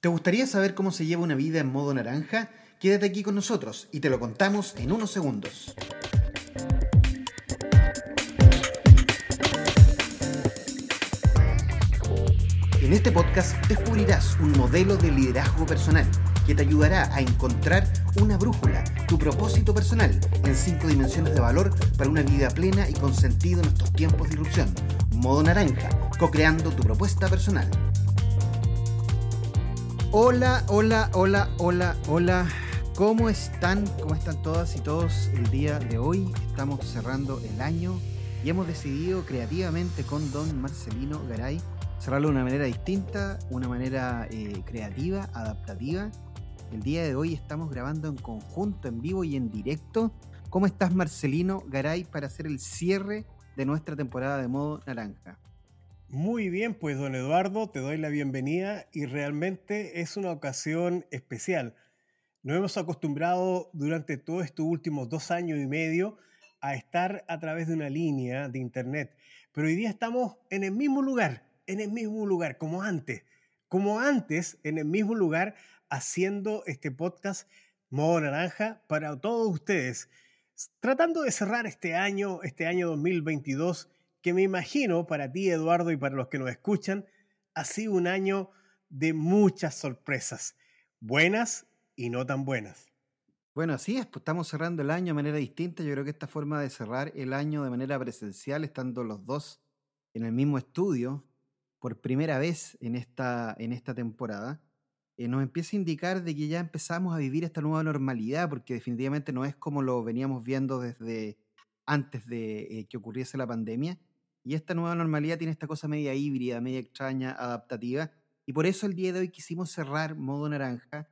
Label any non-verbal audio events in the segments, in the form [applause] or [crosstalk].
¿Te gustaría saber cómo se lleva una vida en modo naranja? Quédate aquí con nosotros y te lo contamos en unos segundos. En este podcast descubrirás un modelo de liderazgo personal que te ayudará a encontrar una brújula, tu propósito personal en cinco dimensiones de valor para una vida plena y con sentido en estos tiempos de irrupción. Modo naranja, co-creando tu propuesta personal. Hola, hola, hola, hola, hola. ¿Cómo están? ¿Cómo están todas y todos el día de hoy? Estamos cerrando el año y hemos decidido creativamente con don Marcelino Garay cerrarlo de una manera distinta, una manera eh, creativa, adaptativa. El día de hoy estamos grabando en conjunto, en vivo y en directo. ¿Cómo estás, Marcelino Garay, para hacer el cierre de nuestra temporada de modo naranja? Muy bien, pues don Eduardo, te doy la bienvenida y realmente es una ocasión especial. Nos hemos acostumbrado durante todos estos últimos dos años y medio a estar a través de una línea de internet, pero hoy día estamos en el mismo lugar, en el mismo lugar, como antes, como antes, en el mismo lugar, haciendo este podcast Modo Naranja para todos ustedes, tratando de cerrar este año, este año 2022 que me imagino para ti, Eduardo, y para los que nos escuchan, ha sido un año de muchas sorpresas, buenas y no tan buenas. Bueno, así es, pues estamos cerrando el año de manera distinta. Yo creo que esta forma de cerrar el año de manera presencial, estando los dos en el mismo estudio, por primera vez en esta, en esta temporada, eh, nos empieza a indicar de que ya empezamos a vivir esta nueva normalidad, porque definitivamente no es como lo veníamos viendo desde antes de eh, que ocurriese la pandemia, y esta nueva normalidad tiene esta cosa media híbrida, media extraña, adaptativa. Y por eso el día de hoy quisimos cerrar modo naranja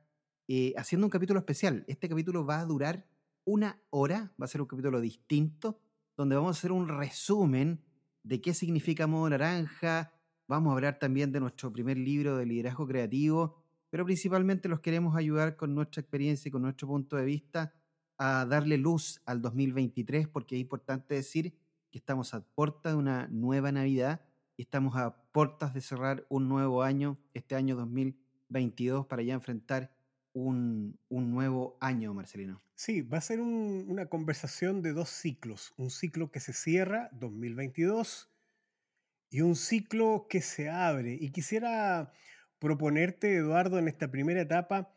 eh, haciendo un capítulo especial. Este capítulo va a durar una hora, va a ser un capítulo distinto, donde vamos a hacer un resumen de qué significa modo naranja. Vamos a hablar también de nuestro primer libro de liderazgo creativo, pero principalmente los queremos ayudar con nuestra experiencia y con nuestro punto de vista a darle luz al 2023, porque es importante decir que estamos a puertas de una nueva Navidad y estamos a puertas de cerrar un nuevo año, este año 2022, para ya enfrentar un, nuevo año, Marcelino. Sí, va a ser una conversación de dos ciclos. Un ciclo que se cierra, 2022, y un ciclo que se abre. Y quisiera proponerte, Eduardo, en esta primera etapa,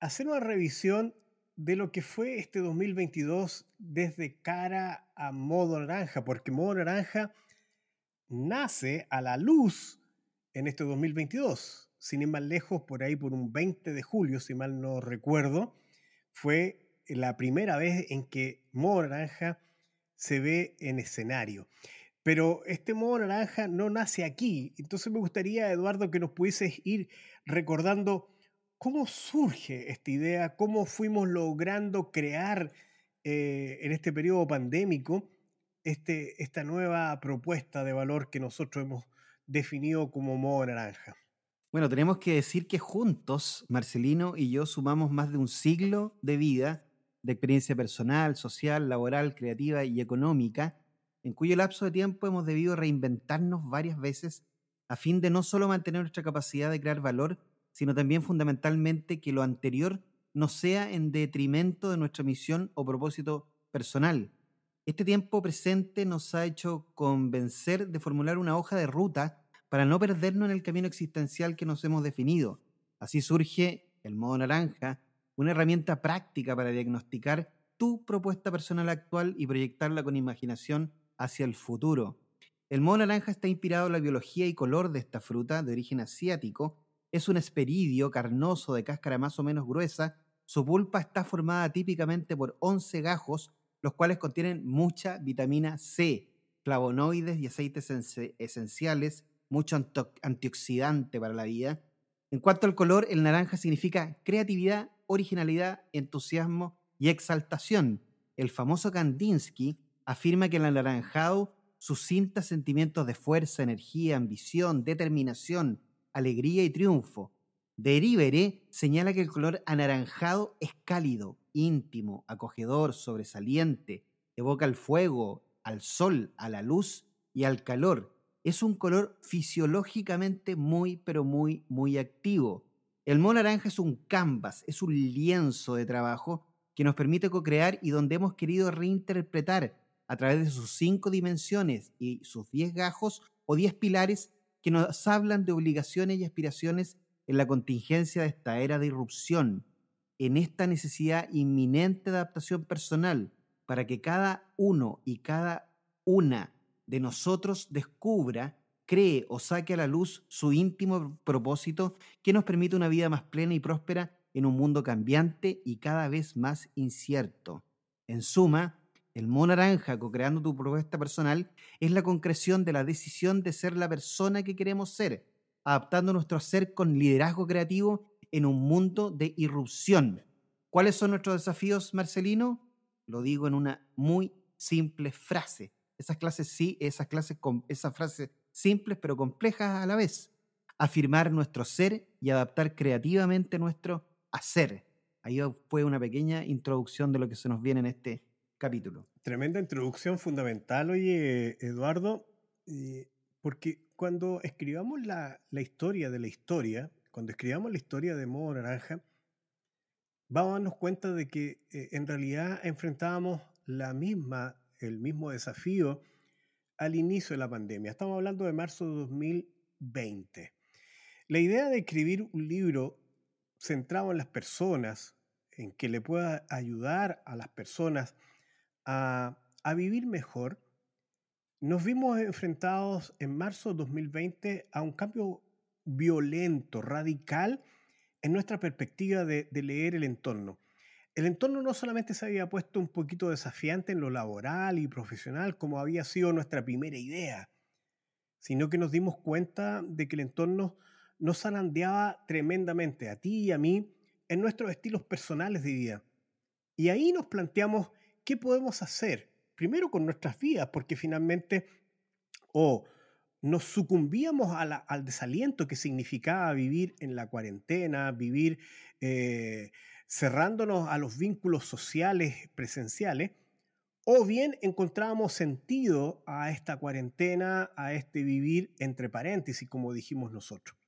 hacer una revisión de lo que fue este 2022 desde cara a modo naranja, porque modo naranja nace a la luz en este 2022. Sin ir más lejos, por ahí por un 20 de julio, si mal no recuerdo, fue la primera vez en que modo naranja se ve en escenario. Pero este modo naranja no nace aquí. Entonces me gustaría, Eduardo, que nos pudieses ir recordando ¿Cómo surge esta idea? ¿Cómo fuimos logrando crear eh, en este periodo pandémico este, esta nueva propuesta de valor que nosotros hemos definido como modo naranja? Bueno, tenemos que decir que juntos, Marcelino y yo, sumamos más de un siglo de vida, de experiencia personal, social, laboral, creativa y económica, en cuyo lapso de tiempo hemos debido reinventarnos varias veces a fin de no solo mantener nuestra capacidad de crear valor, sino también fundamentalmente que lo anterior no sea en detrimento de nuestra misión o propósito personal. Este tiempo presente nos ha hecho convencer de formular una hoja de ruta para no perdernos en el camino existencial que nos hemos definido. Así surge el modo naranja, una herramienta práctica para diagnosticar tu propuesta personal actual y proyectarla con imaginación hacia el futuro. El modo naranja está inspirado en la biología y color de esta fruta de origen asiático es un esperidio carnoso de cáscara más o menos gruesa. Su pulpa está formada típicamente por 11 gajos, los cuales contienen mucha vitamina C, flavonoides y aceites esenciales, mucho antioxidante para la vida. En cuanto al color, el naranja significa creatividad, originalidad, entusiasmo y exaltación. El famoso Kandinsky afirma que el anaranjado suscita sentimientos de fuerza, energía, ambición, determinación, alegría y triunfo. Derivere señala que el color anaranjado es cálido, íntimo, acogedor, sobresaliente, evoca el fuego, al sol, a la luz y al calor. Es un color fisiológicamente muy, pero muy, muy activo. El mono naranja es un canvas, es un lienzo de trabajo que nos permite co-crear y donde hemos querido reinterpretar a través de sus cinco dimensiones y sus diez gajos o diez pilares que nos hablan de obligaciones y aspiraciones en la contingencia de esta era de irrupción, en esta necesidad inminente de adaptación personal, para que cada uno y cada una de nosotros descubra, cree o saque a la luz su íntimo propósito que nos permite una vida más plena y próspera en un mundo cambiante y cada vez más incierto. En suma, el mono naranja, co-creando tu propuesta personal, es la concreción de la decisión de ser la persona que queremos ser, adaptando nuestro ser con liderazgo creativo en un mundo de irrupción. ¿Cuáles son nuestros desafíos, Marcelino? Lo digo en una muy simple frase. Esas clases sí, esas clases con esas frases simples pero complejas a la vez. Afirmar nuestro ser y adaptar creativamente nuestro hacer. Ahí fue una pequeña introducción de lo que se nos viene en este capítulo. Tremenda introducción fundamental, oye, Eduardo, porque cuando escribamos la, la, historia de la historia, cuando escribamos la historia de Modo Naranja, vamos a darnos cuenta de que eh, en realidad enfrentábamos la misma, el mismo desafío al inicio de la pandemia. Estamos hablando de marzo de 2020. La idea de escribir un libro centrado en las personas, en que le pueda ayudar a las personas a, vivir mejor, nos vimos enfrentados en marzo de 2020 a un cambio violento, radical en nuestra perspectiva de, de, leer el entorno. El entorno no solamente se había puesto un poquito desafiante en lo laboral y profesional, como había sido nuestra primera idea, sino que nos dimos cuenta de que el entorno nos zarandeaba tremendamente a ti y a mí en nuestros estilos personales de vida. Y ahí nos planteamos qué podemos hacer, primero con nuestras vidas, porque finalmente o nos sucumbíamos al desaliento que significaba vivir en la cuarentena, vivir eh, cerrándonos a los vínculos sociales presenciales, o bien encontrábamos sentido a esta cuarentena, a este vivir entre paréntesis, como dijimos nosotros.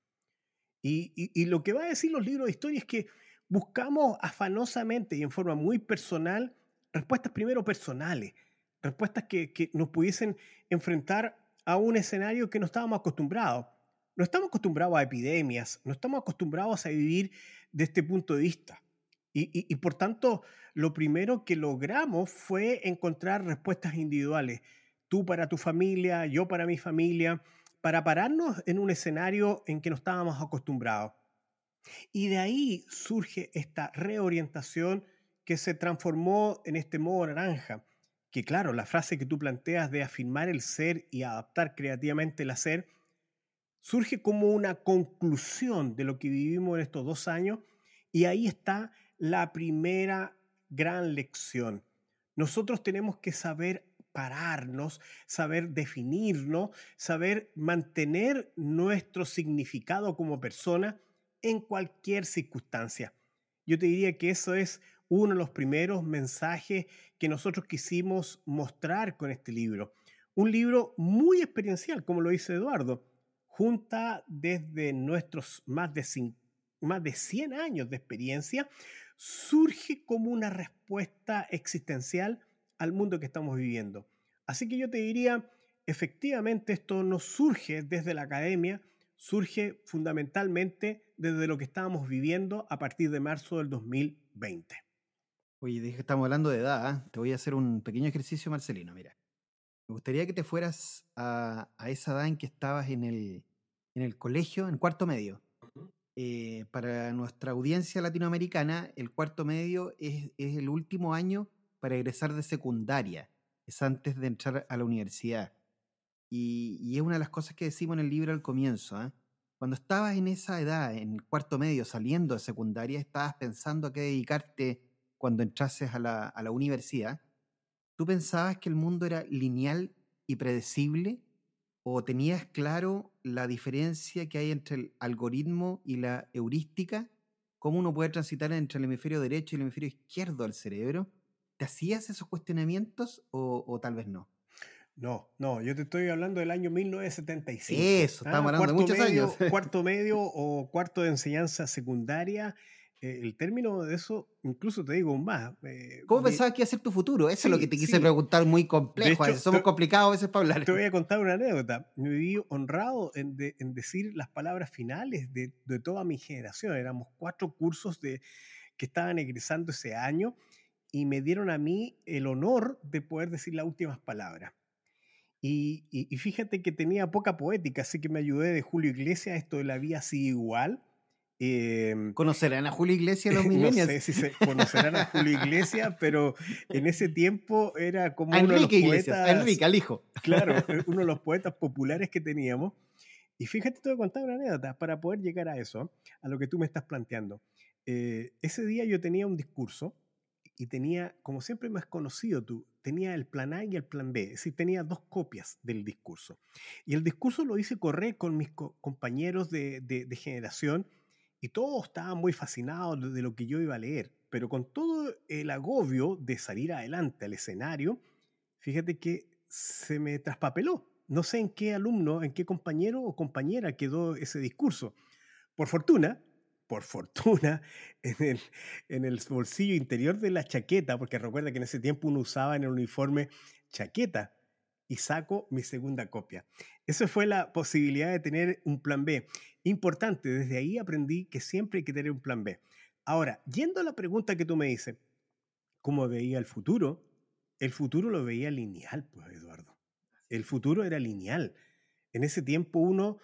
Y, lo que va a decir los libros de historia es que buscamos afanosamente y en forma muy personal respuestas primero personales, respuestas que, que nos pudiesen enfrentar a un escenario que no estábamos acostumbrados. No estamos acostumbrados a epidemias, no estamos acostumbrados a vivir de este punto de vista. Y, por tanto, lo primero que logramos fue encontrar respuestas individuales. Tú para tu familia, yo para mi familia, para pararnos en un escenario en que no estábamos acostumbrados. Y de ahí surge esta reorientación que se transformó en este modo naranja, que claro, la frase que tú planteas de afirmar el ser y adaptar creativamente el hacer, surge como una conclusión de lo que vivimos en estos dos años y ahí está la primera gran lección. Nosotros tenemos que saber pararnos, saber definirnos, saber mantener nuestro significado como persona en cualquier circunstancia. Yo te diría que eso es uno de los primeros mensajes que nosotros quisimos mostrar con este libro. Un libro muy experiencial, como lo dice Eduardo, junta desde nuestros más de, más de 100 años de experiencia, surge como una respuesta existencial al mundo que estamos viviendo. Así que yo te diría, efectivamente esto no surge desde la academia, surge fundamentalmente desde lo que estábamos viviendo a partir de marzo del 2020. Oye, dije que estamos hablando de edad, ¿eh? te voy a hacer un pequeño ejercicio, Marcelino, mira. Me gustaría que te fueras a, esa edad en que estabas en el, en el colegio, en cuarto medio. Eh, para nuestra audiencia latinoamericana, el cuarto medio es, es el último año para egresar de secundaria, es antes de entrar a la universidad. Y, y, es una de las cosas que decimos en el libro al comienzo. ¿eh? Cuando estabas en esa edad, en el cuarto medio, saliendo de secundaria, estabas pensando a qué dedicarte cuando entrases a la, a la universidad. ¿Tú pensabas que el mundo era lineal y predecible? ¿O tenías claro la diferencia que hay entre el algoritmo y la heurística? ¿Cómo uno puede transitar entre el hemisferio derecho y el hemisferio izquierdo del cerebro? ¿Te hacías esos cuestionamientos o, o tal vez no? No, no, yo te estoy hablando del año 1975. Eso, estamos hablando de muchos años. [laughs] Cuarto medio o cuarto de enseñanza secundaria el término de eso, incluso te digo más. Eh, ¿Cómo pensabas que iba a ser tu futuro? Eso es lo que te quise preguntar, muy complejo. somos complicados a veces para hablar. Te voy a contar una anécdota. Me viví honrado en, decir las palabras finales de, toda mi generación. Éramos cuatro cursos de, que estaban egresando ese año y me dieron a mí el honor de poder decir las últimas palabras. Y, y, fíjate que tenía poca poética, así que me ayudé de Julio Iglesias, esto de la vida así igual Em, ¿Conocerán a Julio Iglesias los [laughs] millennials? no sé si se conocerán a Julio Iglesias, pero en ese tiempo era como uno de los poetas. Enrique, al hijo. Claro, [laughs] eh, uno de los poetas populares que teníamos. Y fíjate, te voy a contar una anécdota para poder llegar a eso, a lo que tú me estás planteando. Eh, ese día yo tenía un discurso y tenía, como siempre me has conocido tú, tenía el plan A y el plan B, es decir, tenía dos copias del discurso. Y el discurso lo hice correr con mis compañeros de, de, de generación y todos estaban muy fascinados de lo que yo iba a leer, pero con todo el agobio de salir adelante al escenario, fíjate que se me traspapeló. No sé en qué alumno, en qué compañero o compañera quedó ese discurso. Por fortuna, por fortuna, [laughs] en el, bolsillo interior de la chaqueta, porque recuerda que en ese tiempo uno usaba en el uniforme chaqueta, y saco mi segunda copia. Esa fue la posibilidad de tener un plan B. Importante, desde ahí aprendí que siempre hay que tener un plan B. Ahora, yendo a la pregunta que tú me dices, ¿cómo veía el futuro? El futuro lo veía lineal, pues Eduardo. El futuro era lineal. En ese tiempo uno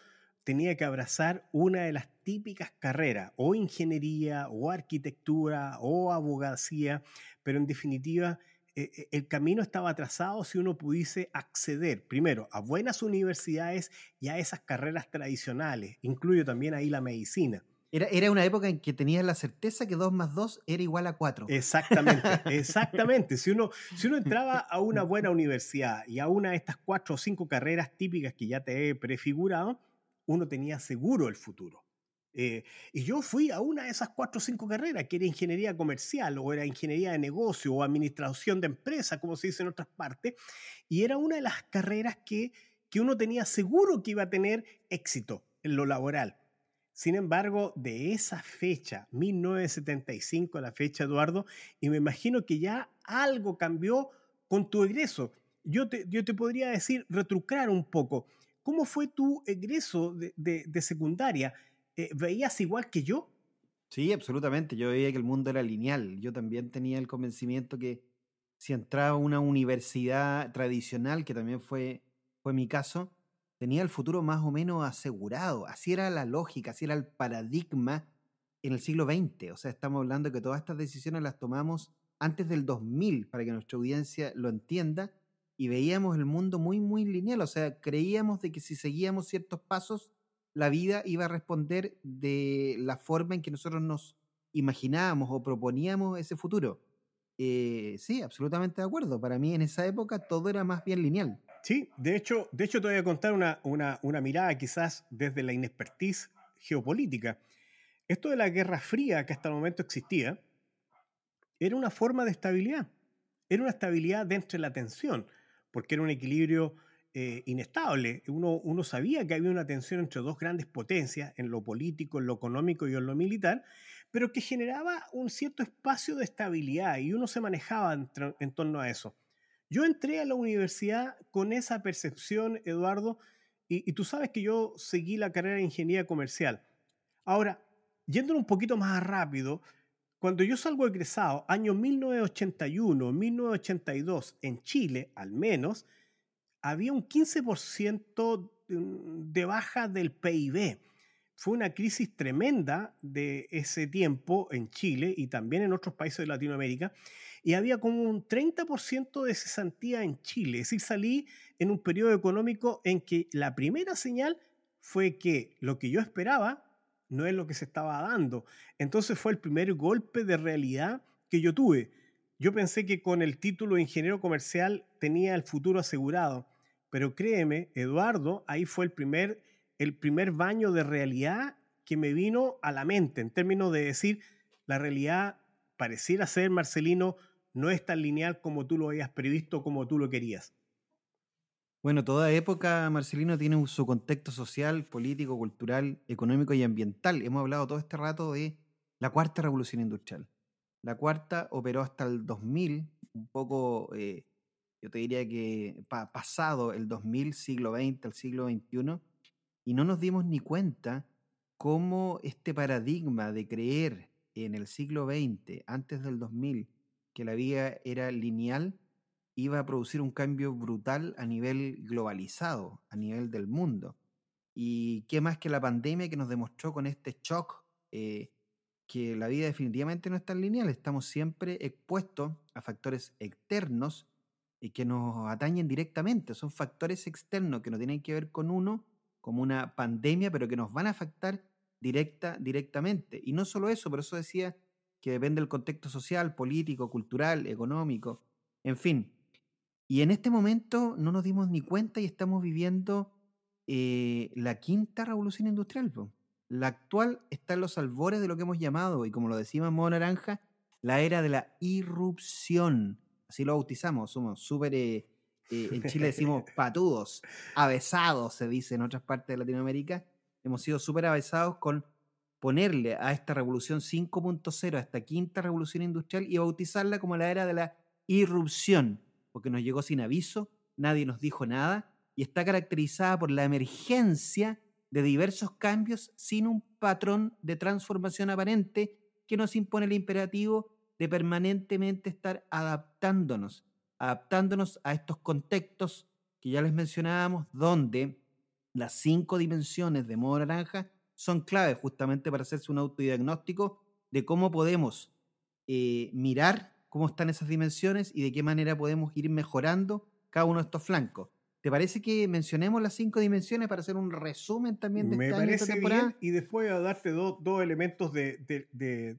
tenía que abrazar una de las típicas carreras, o ingeniería, o arquitectura, o abogacía, pero en definitiva eh, eh, el camino estaba trazado si uno pudiese acceder, primero, a buenas universidades y a esas carreras tradicionales. Incluyo también ahí la medicina. Era, era una época en que tenías la certeza que 2 más 2 era igual a 4. Exactamente, [laughs] exactamente. Si uno, si uno entraba a una [laughs] buena universidad y a una de estas cuatro o cinco carreras típicas que ya te he prefigurado, uno tenía seguro el futuro. Eh, y yo fui a una de esas cuatro o cinco carreras, que era ingeniería comercial, o era ingeniería de negocio, o administración de empresa, como se dice en otras partes, y era una de las carreras que, que uno tenía seguro que iba a tener éxito en lo laboral. Sin embargo, de esa fecha, 1975, la fecha, Eduardo, y me imagino que ya algo cambió con tu egreso. Yo te, yo te podría decir, retrucar un poco. ¿Cómo fue tu egreso de, de, de secundaria? Eh, ¿veías igual que yo? Sí, absolutamente. Yo veía que el mundo era lineal. Yo también tenía el convencimiento que si entraba a una universidad tradicional, que también fue, fue mi caso, tenía el futuro más o menos asegurado. Así era la lógica, así era el paradigma en el siglo XX. O sea, estamos hablando de que todas estas decisiones las tomamos antes del 2000, para que nuestra audiencia lo entienda, y veíamos el mundo muy, muy lineal. O sea, creíamos de que si seguíamos ciertos pasos, la vida iba a responder de la forma en que nosotros nos imaginábamos o proponíamos ese futuro. Eh, sí, absolutamente de acuerdo. Para mí en esa época todo era más bien lineal. Sí, de hecho, de hecho te voy a contar una, una, una mirada quizás desde la inexpertise geopolítica. Esto de la Guerra Fría que hasta el momento existía era una forma de estabilidad. Era una estabilidad dentro de la tensión, porque era un equilibrio eh, inestable. Uno, uno sabía que había una tensión entre dos grandes potencias, en lo político, en lo económico y en lo militar, pero que generaba un cierto espacio de estabilidad y uno se manejaba en, torno a eso. Yo entré a la universidad con esa percepción, Eduardo, y, y, tú sabes que yo seguí la carrera de ingeniería comercial. Ahora, yendo un poquito más rápido, cuando yo salgo egresado, año 1981, 1982, en Chile al menos, había un 15% de baja del PIB. Fue una crisis tremenda de ese tiempo en Chile y también en otros países de Latinoamérica. Y había como un 30% de cesantía en Chile. Es decir, salí en un periodo económico en que la primera señal fue que lo que yo esperaba no es lo que se estaba dando. Entonces fue el primer golpe de realidad que yo tuve. Yo pensé que con el título de ingeniero comercial tenía el futuro asegurado. Pero créeme, Eduardo, ahí fue el primer, el primer baño de realidad que me vino a la mente en términos de decir, la realidad pareciera ser, Marcelino, no es tan lineal como tú lo habías previsto, como tú lo querías. Bueno, toda época, Marcelino, tiene su contexto social, político, cultural, económico y ambiental. Hemos hablado todo este rato de la cuarta revolución industrial. La cuarta operó hasta el 2000, un poco, eh, yo te diría que pasado el 2000, siglo XX, el siglo XXI, y no nos dimos ni cuenta cómo este paradigma de creer en el siglo XX, antes del 2000, que la vida era lineal, iba a producir un cambio brutal a nivel globalizado, a nivel del mundo. Y qué más que la pandemia que nos demostró con este shock eh, que la vida definitivamente no es tan lineal, estamos siempre expuestos a factores externos y que nos atañen directamente, son factores externos que no tienen que ver con uno, como una pandemia, pero que nos van a afectar directa, directamente. Y no solo eso, por eso decía que depende del contexto social, político, cultural, económico, en fin, y en este momento no nos dimos ni cuenta y estamos viviendo eh, la quinta revolución industrial. La actual está en los albores de lo que hemos llamado, y como lo en modo naranja, la era de la irrupción. Así lo bautizamos, somos súper... Eh, eh, en Chile [laughs] decimos patudos, avesados, se dice en otras partes de Latinoamérica. Hemos sido súper avesados con ponerle a esta revolución 5.0, a esta quinta revolución industrial, y bautizarla como la era de la irrupción porque nos llegó sin aviso, nadie nos dijo nada y está caracterizada por la emergencia de diversos cambios sin un patrón de transformación aparente que nos impone el imperativo de permanentemente estar adaptándonos, adaptándonos a estos contextos que ya les mencionábamos, donde las cinco dimensiones de modo naranja son claves justamente para hacerse un autodiagnóstico de cómo podemos eh, mirar cómo están esas dimensiones y de qué manera podemos ir mejorando cada uno de estos flancos. ¿Te parece que mencionemos las cinco dimensiones para hacer un resumen también de Me esta, parece Bien, y después a darte dos elementos de,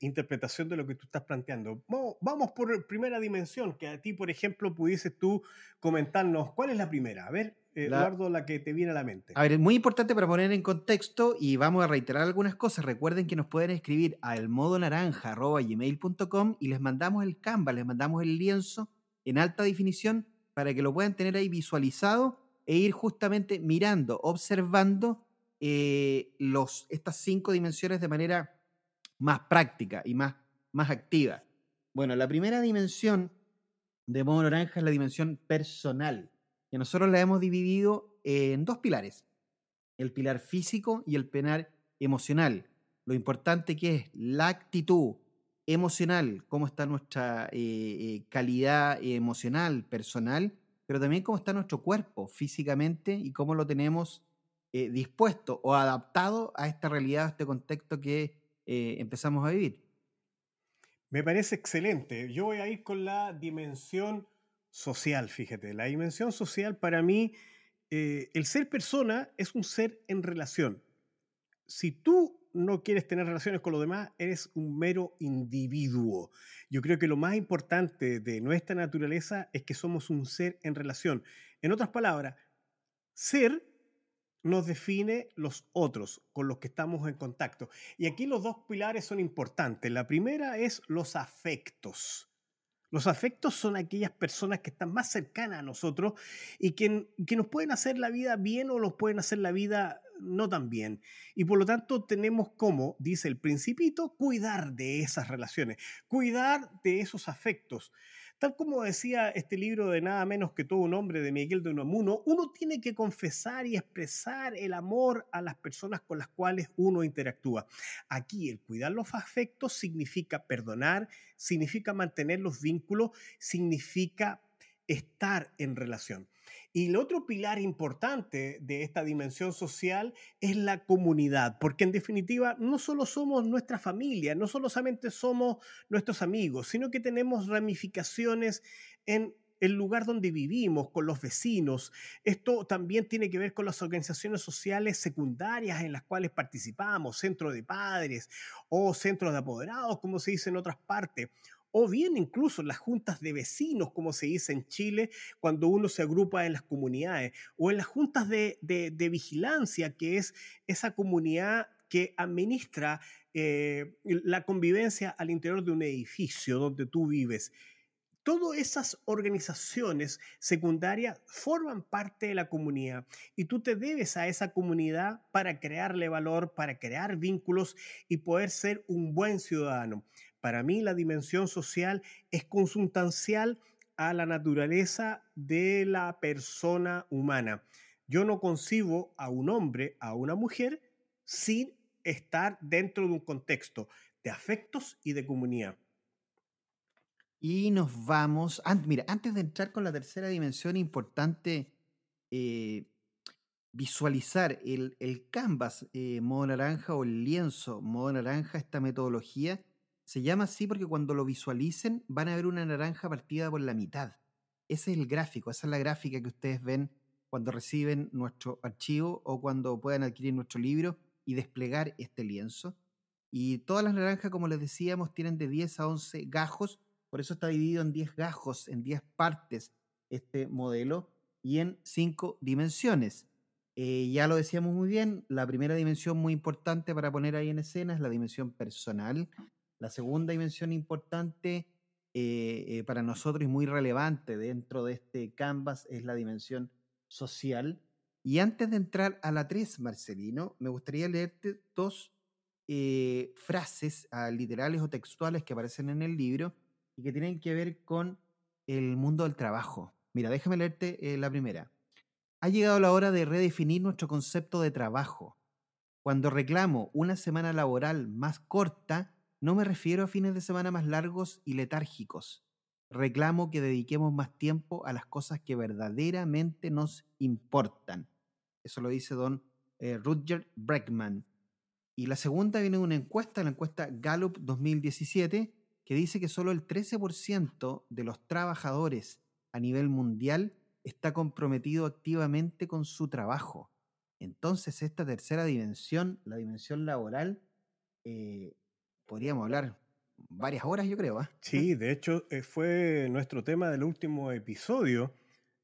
interpretación de lo que tú estás planteando. Vamos, por primera dimensión, que a ti, por ejemplo, pudieses tú comentarnos cuál es la primera. A ver, Eduardo, la que te viene a la mente. A ver, es muy importante para poner en contexto y vamos a reiterar algunas cosas. Recuerden que nos pueden escribir a elmodonaranja.gmail.com y les mandamos el Canva, les mandamos el lienzo en alta definición para que lo puedan tener ahí visualizado e ir justamente mirando, observando eh, los, estas cinco dimensiones de manera más práctica y más, más activa. Bueno, la primera dimensión de modo naranja es la dimensión personal que nosotros la hemos dividido en dos pilares, el pilar físico y el pilar emocional. Lo importante que es la actitud emocional, cómo está nuestra eh, eh, calidad emocional, personal, pero también cómo está nuestro cuerpo físicamente y cómo lo tenemos eh, dispuesto o adaptado a esta realidad, a este contexto que empezamos a vivir. Me parece excelente. Yo voy a ir con la dimensión social, fíjate. La dimensión social para mí, eh, el ser persona es un ser en relación. Si tú no quieres tener relaciones con los demás, eres un mero individuo. Yo creo que lo más importante de nuestra naturaleza es que somos un ser en relación. En otras palabras, ser nos define los otros con los que estamos en contacto. Y aquí los dos pilares son importantes. La primera es los afectos. Los afectos son aquellas personas que están más cercanas a nosotros y que, que, nos pueden hacer la vida bien o nos pueden hacer la vida no tan bien. Y por lo tanto tenemos como, dice el principito, cuidar de esas relaciones, cuidar de esos afectos. Tal como decía este libro de nada menos que todo un hombre de Miguel de Unamuno, uno tiene que confesar y expresar el amor a las personas con las cuales uno interactúa. Aquí el cuidar los afectos significa perdonar, significa mantener los vínculos, significa estar en relación. Y el otro pilar importante de esta dimensión social es la comunidad, porque en definitiva no solo somos nuestra familia, no solamente somos nuestros amigos, sino que tenemos ramificaciones en el lugar donde vivimos, con los vecinos. Esto también tiene que ver con las organizaciones sociales secundarias en las cuales participamos, centros de padres o centros de apoderados, como se dice en otras partes, o bien incluso las juntas de vecinos, como se dice en Chile, cuando uno se agrupa en las comunidades, o en las juntas de, vigilancia, que es esa comunidad que administra eh, la convivencia al interior de un edificio donde tú vives. Todas esas organizaciones secundarias forman parte de la comunidad y tú te debes a esa comunidad para crearle valor, para crear vínculos y poder ser un buen ciudadano. Para mí la dimensión social es consustancial a la naturaleza de la persona humana. Yo no concibo a un hombre, a una mujer, sin estar dentro de un contexto de afectos y de comunidad. Y nos vamos, mira, antes de entrar con la tercera dimensión, importante eh, visualizar el, el canvas eh, modo naranja o el lienzo modo naranja, esta metodología, se llama así porque cuando lo visualicen van a ver una naranja partida por la mitad. Ese es el gráfico, esa es la gráfica que ustedes ven cuando reciben nuestro archivo o cuando puedan adquirir nuestro libro y desplegar este lienzo. Y todas las naranjas, como les decíamos, tienen de 10 a 11 gajos, por eso está dividido en 10 gajos, en 10 partes este modelo y en 5 dimensiones. Eh, ya lo decíamos muy bien, la primera dimensión muy importante para poner ahí en escena es la dimensión personal. La segunda dimensión importante eh, eh, para nosotros y muy relevante dentro de este canvas es la dimensión social. Y antes de entrar a la 3, Marcelino, me gustaría leerte dos eh, frases ah, literales o textuales que aparecen en el libro y que tienen que ver con el mundo del trabajo. Mira, déjame leerte la primera. Ha llegado la hora de redefinir nuestro concepto de trabajo. Cuando reclamo una semana laboral más corta, no me refiero a fines de semana más largos y letárgicos reclamo que dediquemos más tiempo a las cosas que verdaderamente nos importan. Eso lo dice don eh, Rutger Breckman. Y la segunda viene de una encuesta, la encuesta Gallup 2017, que dice que solo el 13% de los trabajadores a nivel mundial está comprometido activamente con su trabajo. Entonces, esta tercera dimensión, la dimensión laboral, eh, podríamos hablar varias horas, yo creo. ¿ah? Sí, de hecho eh, fue nuestro tema del último episodio,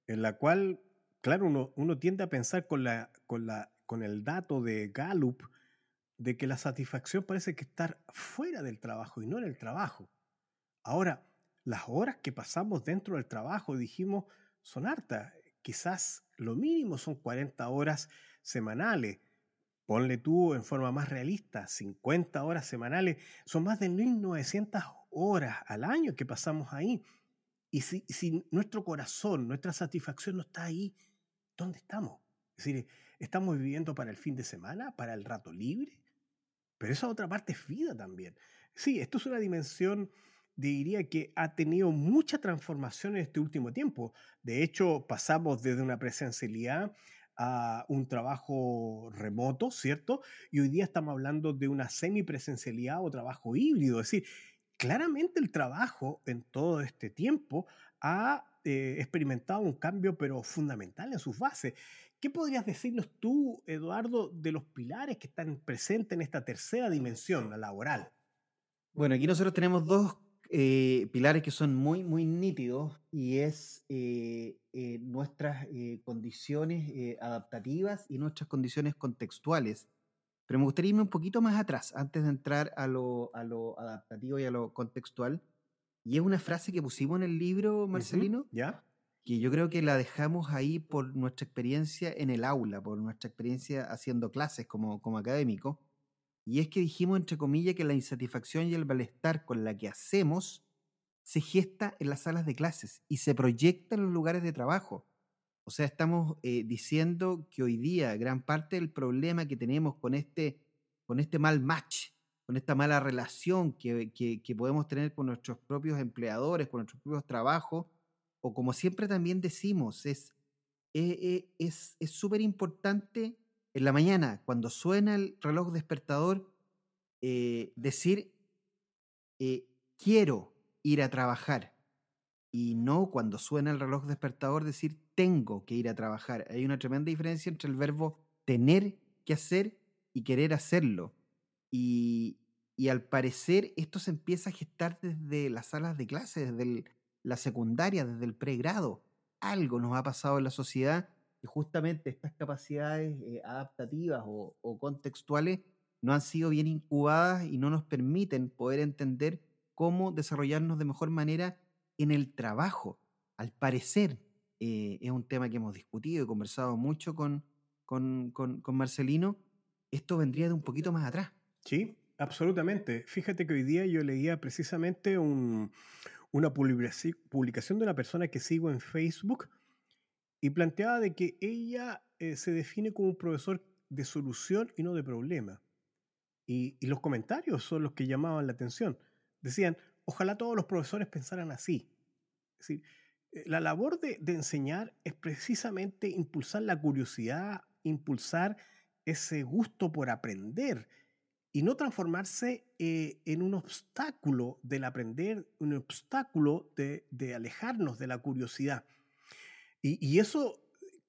en la cual, claro, uno, uno tiende a pensar con, la, con, la, con el dato de Gallup de que la satisfacción parece que estar fuera del trabajo y no en el trabajo. Ahora, las horas que pasamos dentro del trabajo, dijimos, son hartas. Quizás lo mínimo son 40 horas semanales Ponle tú en forma más realista, 50 horas semanales, son más de 1.900 horas al año que pasamos ahí. Y si, si, nuestro corazón, nuestra satisfacción no está ahí, ¿dónde estamos? Es decir, ¿estamos viviendo para el fin de semana, para el rato libre? Pero esa otra parte es vida también. Sí, esto es una dimensión, diría que ha tenido mucha transformación en este último tiempo. De hecho, pasamos desde una presencialidad a un trabajo remoto, ¿cierto? Y hoy día estamos hablando de una semipresencialidad o trabajo híbrido. Es decir, claramente el trabajo en todo este tiempo ha eh, experimentado un cambio, pero fundamental en sus bases. ¿Qué podrías decirnos tú, Eduardo, de los pilares que están presentes en esta tercera dimensión, la laboral? Bueno, aquí nosotros tenemos dos eh, pilares que son muy, muy nítidos y es eh, eh, nuestras condiciones adaptativas y nuestras condiciones contextuales. Pero me gustaría irme un poquito más atrás antes de entrar a lo, a lo adaptativo y a lo contextual. Y es una frase que pusimos en el libro, Marcelino, ¿Ya? que yo creo que la dejamos ahí por nuestra experiencia en el aula, por nuestra experiencia haciendo clases como, como académico y es que dijimos, entre comillas, que la insatisfacción y el malestar con la que hacemos se gesta en las salas de clases y se proyecta en los lugares de trabajo. O sea, estamos eh, diciendo que hoy día gran parte del problema que tenemos con este, con este mal match, con esta mala relación que, podemos tener con nuestros propios empleadores, con nuestros propios trabajos, o como siempre también decimos, es eh, eh, súper es, importante en la mañana, cuando suena el reloj despertador, eh, decir, eh, quiero ir a trabajar. Y no cuando suena el reloj despertador decir, tengo que ir a trabajar. Hay una tremenda diferencia entre el verbo tener que hacer y querer hacerlo. Y, y al parecer esto se empieza a gestar desde las salas de clase, desde la secundaria, desde el pregrado. Algo nos ha pasado en la sociedad y justamente estas capacidades eh, adaptativas o, contextuales no han sido bien incubadas y no nos permiten poder entender cómo desarrollarnos de mejor manera en el trabajo. Al parecer, eh, es un tema que hemos discutido y conversado mucho con, con, Marcelino. Esto vendría de un poquito más atrás. Sí, absolutamente. Fíjate que hoy día yo leía precisamente una publicación de una persona que sigo en Facebook y planteaba de que ella eh, se define como un profesor de solución y no de problema. Y, los comentarios son los que llamaban la atención. Decían, ojalá todos los profesores pensaran así. Es decir, eh, la labor de, enseñar es precisamente impulsar la curiosidad, impulsar ese gusto por aprender y no transformarse eh, en un obstáculo del aprender, un obstáculo de alejarnos de la curiosidad. Y, eso,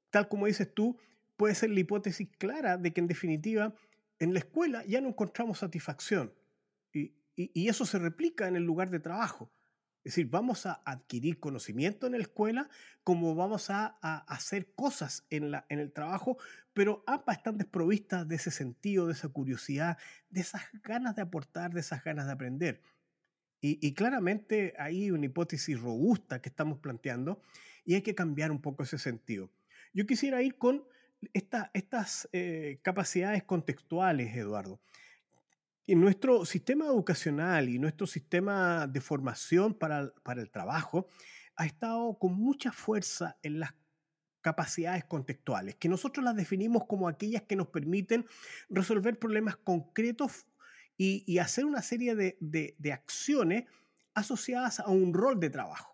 tal como dices tú, puede ser la hipótesis clara de que en definitiva en la escuela ya no encontramos satisfacción y, eso se replica en el lugar de trabajo. Es decir, vamos a adquirir conocimiento en la escuela como vamos a, hacer cosas en, el trabajo, pero ambas están desprovistas de ese sentido, de esa curiosidad, de esas ganas de aportar, de esas ganas de aprender. Y, claramente hay una hipótesis robusta que estamos planteando y hay que cambiar un poco ese sentido. Yo quisiera ir con estas eh, capacidades contextuales, Eduardo. En nuestro sistema educacional y nuestro sistema de formación para, el trabajo ha estado con mucha fuerza en las capacidades contextuales, que nosotros las definimos como aquellas que nos permiten resolver problemas concretos y, hacer una serie de acciones asociadas a un rol de trabajo.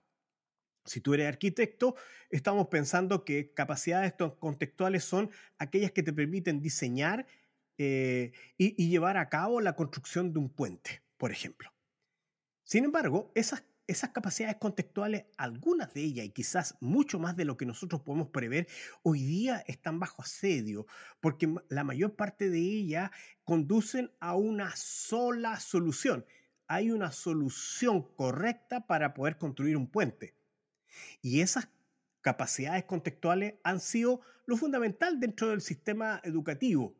Si tú eres arquitecto, estamos pensando que capacidades contextuales son aquellas que te permiten diseñar eh, y, llevar a cabo la construcción de un puente, por ejemplo. Sin embargo, esas, esas capacidades contextuales, algunas de ellas y quizás mucho más de lo que nosotros podemos prever, hoy día están bajo asedio, porque la mayor parte de ellas conducen a una sola solución. Hay una solución correcta para poder construir un puente. Y esas capacidades contextuales han sido lo fundamental dentro del sistema educativo.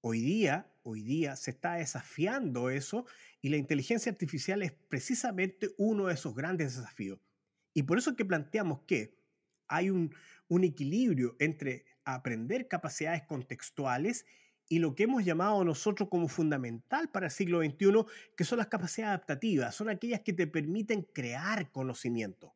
Hoy día, hoy día se está desafiando eso y la inteligencia artificial es precisamente uno de esos grandes desafíos. Y por eso es que planteamos que hay un, un equilibrio entre aprender capacidades contextuales y lo que hemos llamado nosotros como fundamental para el siglo XXI, que son las capacidades adaptativas, son aquellas que te permiten crear conocimiento.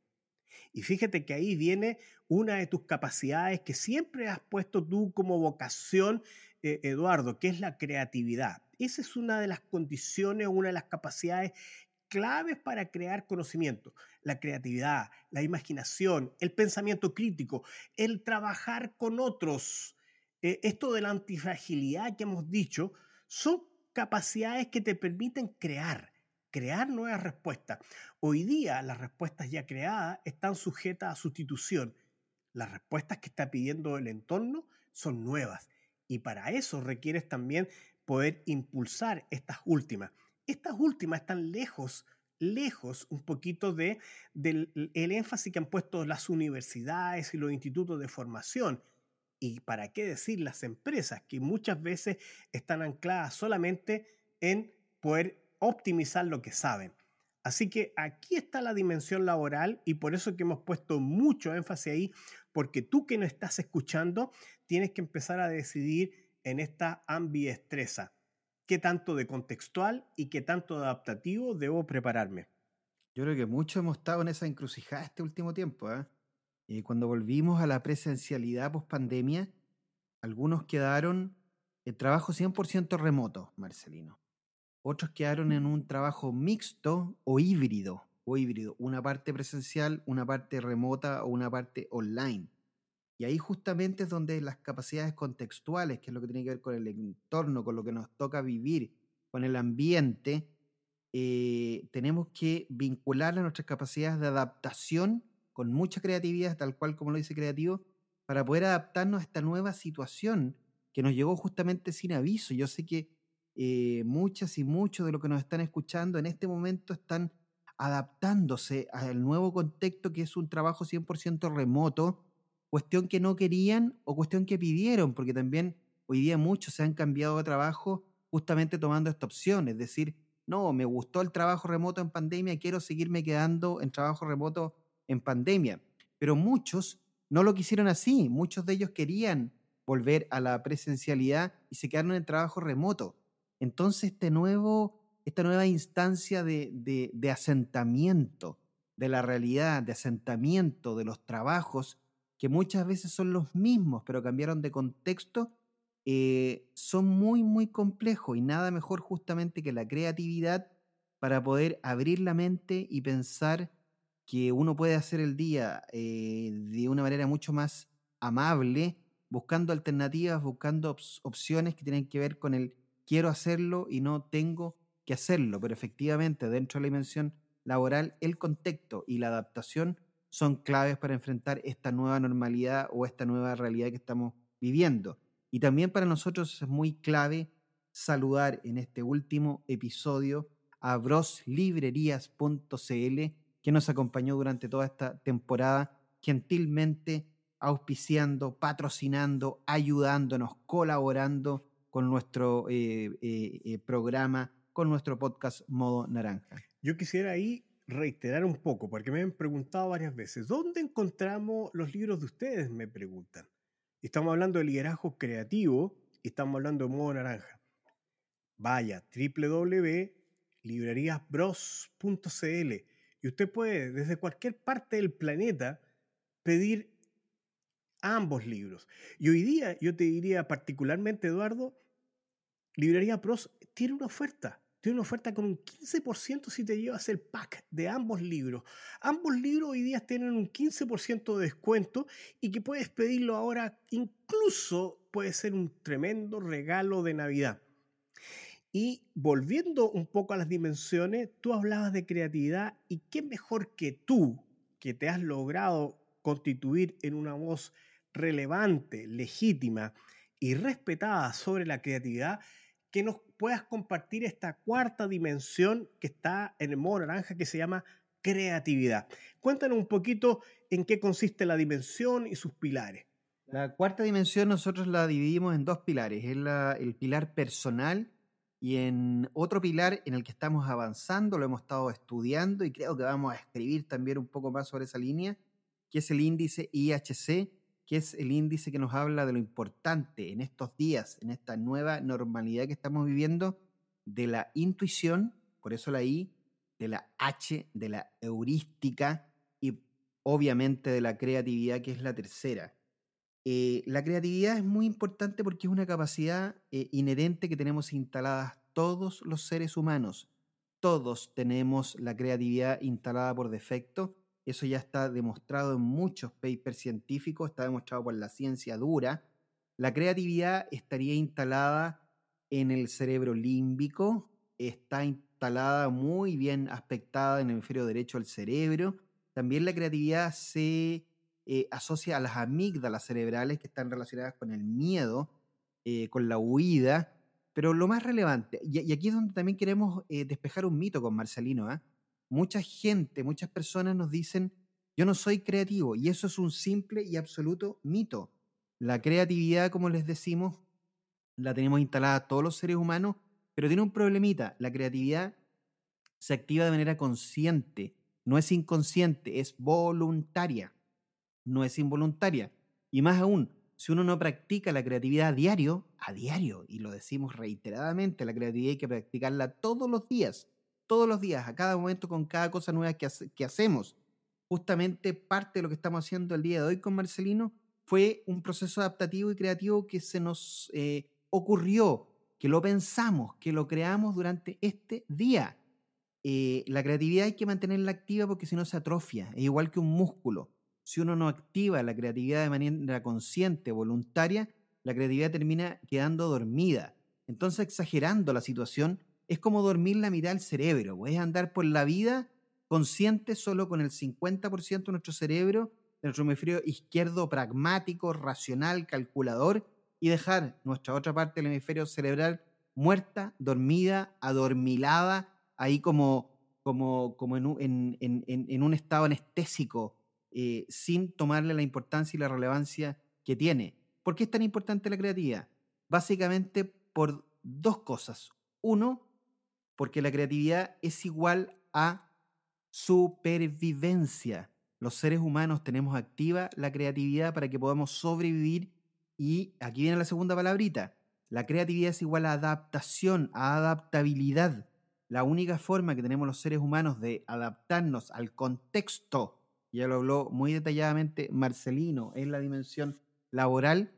Y fíjate que ahí viene una de tus capacidades que siempre has puesto tú como vocación, eh, Eduardo, que es la creatividad. Esa es una de las condiciones, una de las capacidades claves para crear conocimiento. La creatividad, la imaginación, el pensamiento crítico, el trabajar con otros. Eh, esto de la antifragilidad que hemos dicho, son capacidades que te permiten crear crear nuevas respuestas. Hoy día las respuestas ya creadas están sujetas a sustitución. Las respuestas que está pidiendo el entorno son nuevas y para eso requieres también poder impulsar estas últimas. Estas últimas están lejos, lejos un poquito de, del el énfasis que han puesto las universidades y los institutos de formación. Y para qué decir las empresas, que muchas veces están ancladas solamente en poder optimizar lo que saben. Así que aquí está la dimensión laboral y por eso que hemos puesto mucho énfasis ahí, porque tú que no estás escuchando, tienes que empezar a decidir en esta ambiestreza. ¿Qué tanto de contextual y qué tanto de adaptativo debo prepararme? Yo creo que mucho hemos estado en esa encrucijada este último tiempo. ¿eh? Y cuando volvimos a la presencialidad post pandemia, algunos quedaron en trabajo 100% remoto, Marcelino. Otros quedaron en un trabajo mixto o híbrido, o híbrido, una parte presencial, una parte remota o una parte online. Y ahí justamente es donde las capacidades contextuales, que es lo que tiene que ver con el entorno, con lo que nos toca vivir, con el ambiente, eh, tenemos que vincular a nuestras capacidades de adaptación con mucha creatividad, tal cual como lo dice Creativo, para poder adaptarnos a esta nueva situación que nos llegó justamente sin aviso. Yo sé que eh, muchas y muchos de los que nos están escuchando en este momento están adaptándose al nuevo contexto que es un trabajo 100% remoto, cuestión que no querían o cuestión que pidieron, porque también hoy día muchos se han cambiado de trabajo justamente tomando esta opción, es decir, no, me gustó el trabajo remoto en pandemia, quiero seguirme quedando en trabajo remoto en pandemia. Pero muchos no lo quisieron así, muchos de ellos querían volver a la presencialidad y se quedaron en trabajo remoto. Entonces, este nuevo, esta nueva instancia de, de asentamiento de la realidad, de asentamiento de los trabajos, que muchas veces son los mismos, pero cambiaron de contexto, eh, son muy, muy complejos y nada mejor justamente que la creatividad para poder abrir la mente y pensar que uno puede hacer el día eh, de una manera mucho más amable, buscando alternativas, buscando opciones que tienen que ver con el quiero hacerlo y no tengo que hacerlo, pero efectivamente dentro de la dimensión laboral, el contexto y la adaptación son claves para enfrentar esta nueva normalidad o esta nueva realidad que estamos viviendo. Y también para nosotros es muy clave saludar en este último episodio a broslibrerías.cl que nos acompañó durante toda esta temporada, gentilmente auspiciando, patrocinando, ayudándonos, colaborando con nuestro eh, eh, eh, programa, con nuestro podcast Modo Naranja. Yo quisiera ahí reiterar un poco, porque me han preguntado varias veces, ¿dónde encontramos los libros de ustedes? Me preguntan. Estamos hablando de liderazgo creativo y estamos hablando de modo naranja. Vaya, www.libreriasbros.cl y usted puede desde cualquier parte del planeta pedir ambos libros. Y hoy día yo te diría particularmente, Eduardo, Librería Bros tiene una oferta tiene una oferta con un 15% si te llevas el pack de ambos libros. Ambos libros hoy día tienen un 15% de descuento y que puedes pedirlo ahora, incluso puede ser un tremendo regalo de Navidad. Y volviendo un poco a las dimensiones, tú hablabas de creatividad y qué mejor que tú, que te has logrado constituir en una voz relevante, legítima y respetada sobre la creatividad, que nos puedas compartir esta cuarta dimensión que está en el modo naranja que se llama creatividad. Cuéntanos un poquito en qué consiste la dimensión y sus pilares. La cuarta dimensión nosotros la dividimos en dos pilares. Es el pilar personal y en otro pilar en el que estamos avanzando, lo hemos estado estudiando y creo que vamos a escribir también un poco más sobre esa línea, que es el índice IHC, que es el índice que nos habla de lo importante en estos días, en esta nueva normalidad que estamos viviendo, de la intuición, por eso la I, de la H, de la heurística y obviamente de la creatividad, que es la tercera. Eh, la creatividad es muy importante porque es una capacidad eh, inherente que tenemos instaladas todos los seres humanos. Todos tenemos la creatividad instalada por defecto eso ya está demostrado en muchos papers científicos, está demostrado por la ciencia dura. La creatividad estaría instalada en el cerebro límbico, está instalada muy bien aspectada en el hemisferio derecho del cerebro. También la creatividad se eh, asocia a las amígdalas cerebrales que están relacionadas con el miedo, eh, con la huida. Pero lo más relevante, y, aquí es donde también queremos eh, despejar un mito con Marcelino, ¿eh? Mucha gente, muchas personas nos dicen, yo no soy creativo, y eso es un simple y absoluto mito. La creatividad, como les decimos, la tenemos instalada todos los seres humanos, pero tiene un problemita. La creatividad se activa de manera consciente, no es inconsciente, es voluntaria, no es involuntaria. Y más aún, si uno no practica la creatividad a diario, a diario, y lo decimos reiteradamente, la creatividad hay que practicarla todos los días, todos los días, a cada momento, con cada cosa nueva que, hacemos. Justamente parte de lo que estamos haciendo el día de hoy con Marcelino fue un proceso adaptativo y creativo que se nos eh, ocurrió, que lo pensamos, que lo creamos durante este día. Eh, la creatividad hay que mantenerla activa porque si no se atrofia, es igual que un músculo. Si uno no activa la creatividad de manera consciente, voluntaria, la creatividad termina quedando dormida. Entonces, exagerando la situación, es como dormir la mitad del cerebro, puedes andar por la vida consciente solo con el 50% de nuestro cerebro, de nuestro hemisferio izquierdo pragmático, racional, calculador, y dejar nuestra otra parte del hemisferio cerebral muerta, dormida, adormilada, ahí como, como, como en, un estado anestésico, eh, sin tomarle la importancia y la relevancia que tiene. ¿Por qué es tan importante la creatividad? Básicamente por dos cosas. Uno, porque la creatividad es igual a supervivencia. Los seres humanos tenemos activa la creatividad para que podamos sobrevivir y aquí viene la segunda palabrita. La creatividad es igual a adaptación, a adaptabilidad. La única forma que tenemos los seres humanos de adaptarnos al contexto, ya lo habló muy detalladamente Marcelino, en la dimensión laboral,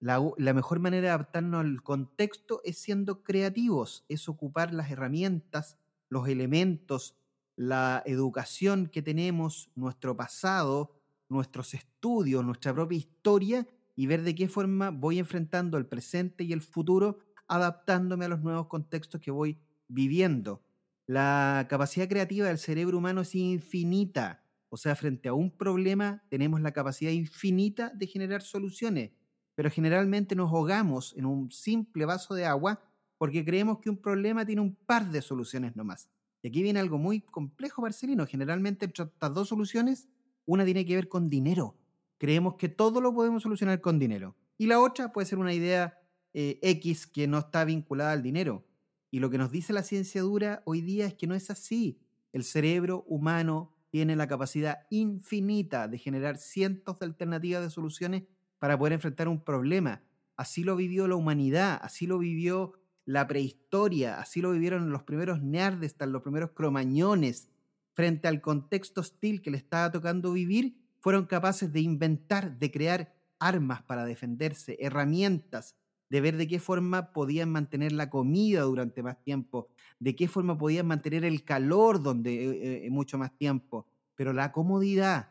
la, la, mejor manera de adaptarnos al contexto es siendo creativos, es ocupar las herramientas, los elementos, la educación que tenemos, nuestro pasado, nuestros estudios, nuestra propia historia y ver de qué forma voy enfrentando el presente y el futuro, adaptándome a los nuevos contextos que voy viviendo. La capacidad creativa del cerebro humano es infinita. O sea, frente a un problema tenemos la capacidad infinita de generar soluciones, pero generalmente nos ahogamos en un simple vaso de agua porque creemos que un problema tiene un par de soluciones nomás. Y aquí viene algo muy complejo, Marcelino. Generalmente entre estas dos soluciones, una tiene que ver con dinero. Creemos que todo lo podemos solucionar con dinero. Y la otra puede ser una idea eh, X que no está vinculada al dinero. Y lo que nos dice la ciencia dura hoy día es que no es así. El cerebro humano tiene la capacidad infinita de generar cientos de alternativas de soluciones para poder enfrentar un problema. Así lo vivió la humanidad, así lo vivió la prehistoria, así lo vivieron los primeros neandertales, los primeros cromañones, frente al contexto hostil que le estaba tocando vivir, fueron capaces de inventar, de crear armas para defenderse, herramientas, de ver de qué forma podían mantener la comida durante más tiempo, de qué forma podían mantener el calor donde eh, eh, mucho más tiempo. Pero la comodidad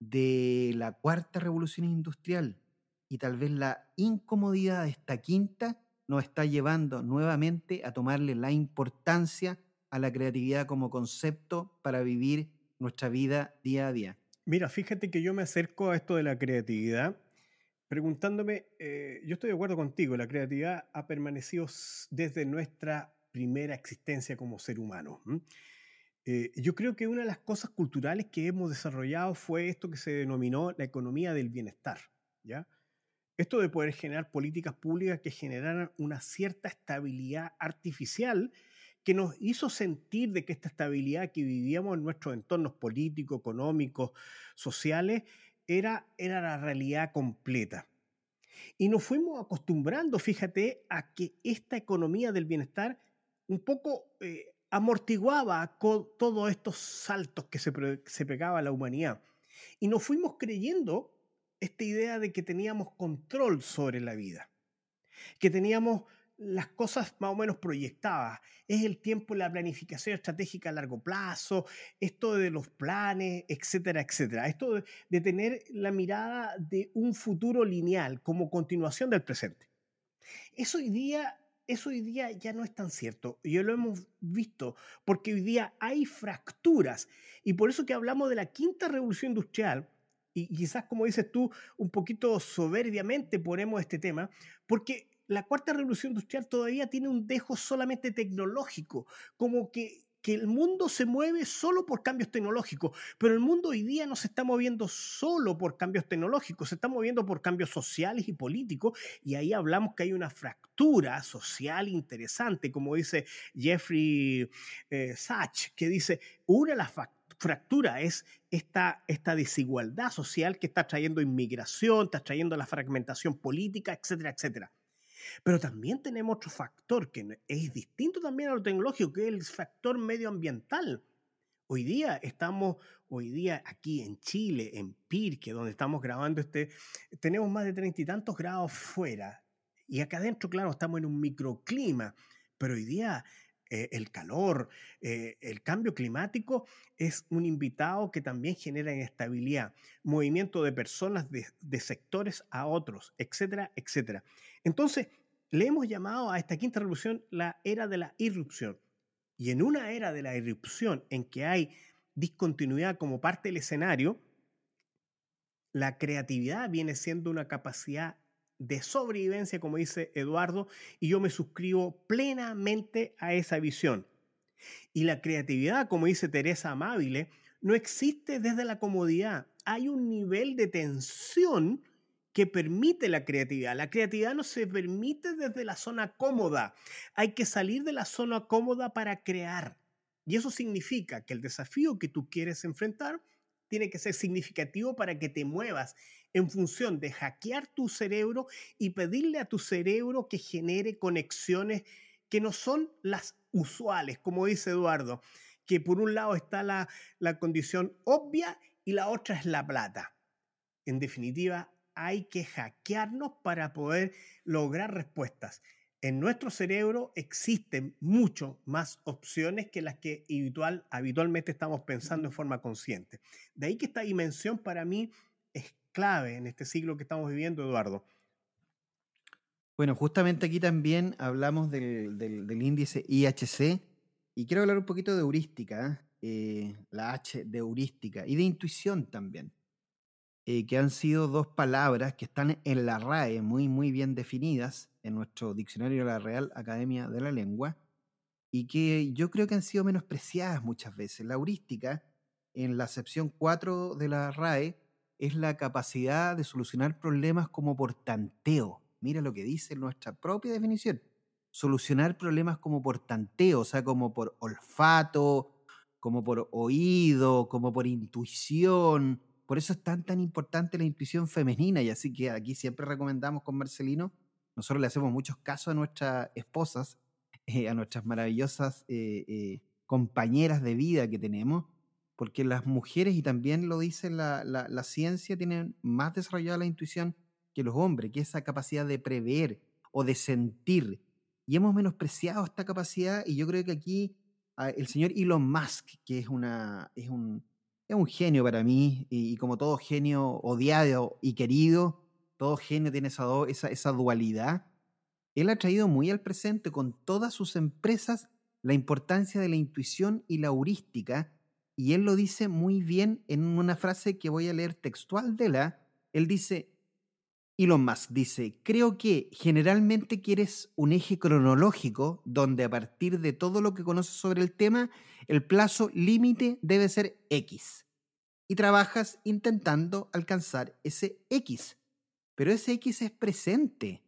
de la cuarta revolución industrial y tal vez la incomodidad de esta quinta nos está llevando nuevamente a tomarle la importancia a la creatividad como concepto para vivir nuestra vida día a día. Mira, fíjate que yo me acerco a esto de la creatividad preguntándome, eh, yo estoy de acuerdo contigo, la creatividad ha permanecido desde nuestra primera existencia como ser humano. Eh, yo creo que una de las cosas culturales que hemos desarrollado fue esto que se denominó la economía del bienestar, ¿ya? Esto de poder generar políticas públicas que generaran una cierta estabilidad artificial que nos hizo sentir de que esta estabilidad que vivíamos en nuestros entornos políticos, económicos, sociales, era, era la realidad completa. Y nos fuimos acostumbrando, fíjate, a que esta economía del bienestar un poco eh, amortiguaba todos estos saltos que se pegaba a la humanidad. Y nos fuimos creyendo esta idea de que teníamos control sobre la vida, que teníamos las cosas más o menos proyectadas. Es el tiempo, la planificación estratégica a largo plazo, esto de los planes, etcétera, etcétera. Esto de, tener la mirada de un futuro lineal como continuación del presente. Eso hoy día eso hoy día ya no es tan cierto. Y lo hemos visto, porque hoy día hay fracturas. Y por eso que hablamos de la quinta revolución industrial, y quizás como dices tú, un poquito soberbiamente ponemos este tema, porque la cuarta revolución industrial todavía tiene un dejo solamente tecnológico, como que, que el mundo se mueve solo por cambios tecnológicos, pero el mundo hoy día no se está moviendo solo por cambios tecnológicos, se está moviendo por cambios sociales y políticos, y ahí hablamos que hay una fractura social interesante, como dice Jeffrey eh, Sachs, que dice, una de las fractura es esta, esta desigualdad social que está trayendo inmigración, está trayendo la fragmentación política, etcétera, etcétera. Pero también tenemos otro factor que es distinto también a lo tecnológico, que es el factor medioambiental. Hoy día estamos, hoy día aquí en Chile, en Pirque, donde estamos grabando este, tenemos más de treinta y tantos grados fuera. Y acá adentro, claro, estamos en un microclima, pero hoy día eh, el calor, eh, el cambio climático es un invitado que también genera inestabilidad, movimiento de personas de, de sectores a otros, etcétera, etcétera. Entonces, le hemos llamado a esta quinta revolución la era de la irrupción. Y en una era de la irrupción en que hay discontinuidad como parte del escenario, la creatividad viene siendo una capacidad de sobrevivencia, como dice Eduardo, y yo me suscribo plenamente a esa visión. Y la creatividad, como dice Teresa Amabile, no existe desde la comodidad. Hay un nivel de tensión que permite la creatividad. La creatividad no se permite desde la zona cómoda. Hay que salir de la zona cómoda para crear. Y eso significa que el desafío que tú quieres enfrentar tiene que ser significativo para que te muevas en función de hackear tu cerebro y pedirle a tu cerebro que genere conexiones que no son las usuales, como dice Eduardo, que por un lado está la, la condición obvia y la otra es la plata. En definitiva, hay que hackearnos para poder lograr respuestas. En nuestro cerebro existen mucho más opciones que las que habitual, habitualmente estamos pensando en forma consciente. De ahí que esta dimensión para mí es clave en este siglo que estamos viviendo, Eduardo. Bueno, justamente aquí también hablamos del, índice IHC y quiero hablar un poquito de heurística, eh, la H de heurística y de intuición también. Eh, que han sido dos palabras que están en la RAE muy, muy bien definidas en nuestro diccionario de la Real Academia de la Lengua y que yo creo que han sido menospreciadas muchas veces. La heurística, en la sección 4 de la RAE, es la capacidad de solucionar problemas como por tanteo. Mira lo que dice nuestra propia definición. Solucionar problemas como por tanteo, o sea, como por olfato, como por oído, como por intuición, por eso es tan, tan importante la intuición femenina y así que aquí siempre recomendamos con Marcelino, nosotros le hacemos muchos casos a nuestras esposas, eh, a nuestras maravillosas eh, eh, compañeras de vida que tenemos, porque las mujeres, y también lo dice la, la, ciencia, tienen más desarrollada la intuición que los hombres, que esa capacidad de prever o de sentir. Y hemos menospreciado esta capacidad y yo creo que aquí ah, el señor Elon Musk, que es, una, es un es un genio para mí y, como todo genio odiado y querido, todo genio tiene esa, esa, esa dualidad. Él ha traído muy al presente con todas sus empresas la importancia de la intuición y la heurística, y él lo dice muy bien en una frase que voy a leer textual de la. Él dice, Elon Musk dice, creo que generalmente quieres un eje cronológico donde a partir de todo lo que conoces sobre el tema, el plazo límite debe ser X. Y trabajas intentando alcanzar ese X. Pero ese X es presente.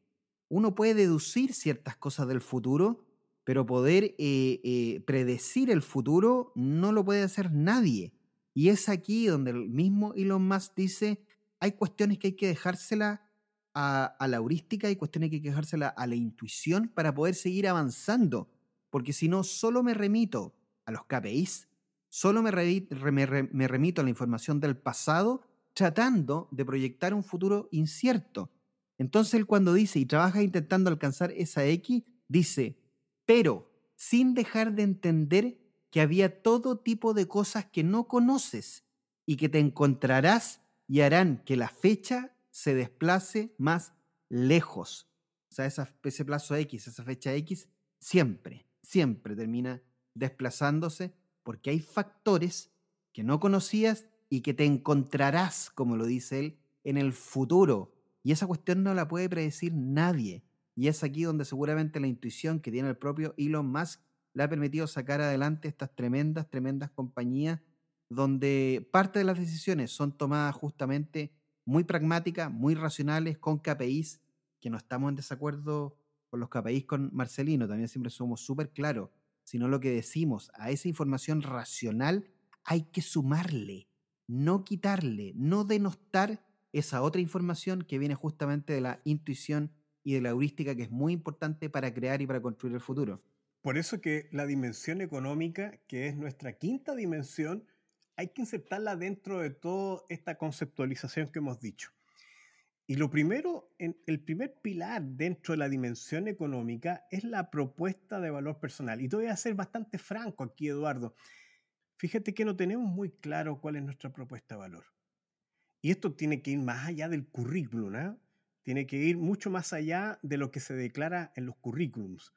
Uno puede deducir ciertas cosas del futuro, pero poder eh, eh, predecir el futuro no lo puede hacer nadie. Y es aquí donde el mismo Elon Musk dice, hay cuestiones que hay que dejársela a, la heurística, hay cuestiones que hay que dejársela a la intuición para poder seguir avanzando. Porque si no, solo me remito a los KPIs, solo me, me, remito a la información del pasado tratando de proyectar un futuro incierto. Entonces él cuando dice y trabaja intentando alcanzar esa X, dice, pero sin dejar de entender que había todo tipo de cosas que no conoces y que te encontrarás y harán que la fecha se desplace más lejos. O sea, ese plazo X, esa fecha X, siempre, siempre termina desplazándose porque hay factores que no conocías y que te encontrarás, como lo dice él, en el futuro. Y esa cuestión no la puede predecir nadie. Y es aquí donde seguramente la intuición que tiene el propio Elon Musk le ha permitido sacar adelante estas tremendas, tremendas compañías donde parte de las decisiones son tomadas justamente muy pragmáticas, muy racionales, con KPIs, que no estamos en desacuerdo con los KPIs con Marcelino, también siempre somos súper claros sino lo que decimos, a esa información racional hay que sumarle, no quitarle, no denostar esa otra información que viene justamente de la intuición y de la heurística que es muy importante para crear y para construir el futuro. Por eso que la dimensión económica, que es nuestra quinta dimensión, hay que insertarla dentro de toda esta conceptualización que hemos dicho. Y lo primero, el primer pilar dentro de la dimensión económica es la propuesta de valor personal. Y te voy a ser bastante franco aquí, Eduardo. Fíjate que no tenemos muy claro cuál es nuestra propuesta de valor. Y esto tiene que ir más allá del currículum, ¿eh? Tiene que ir mucho más allá de lo que se declara en los currículums.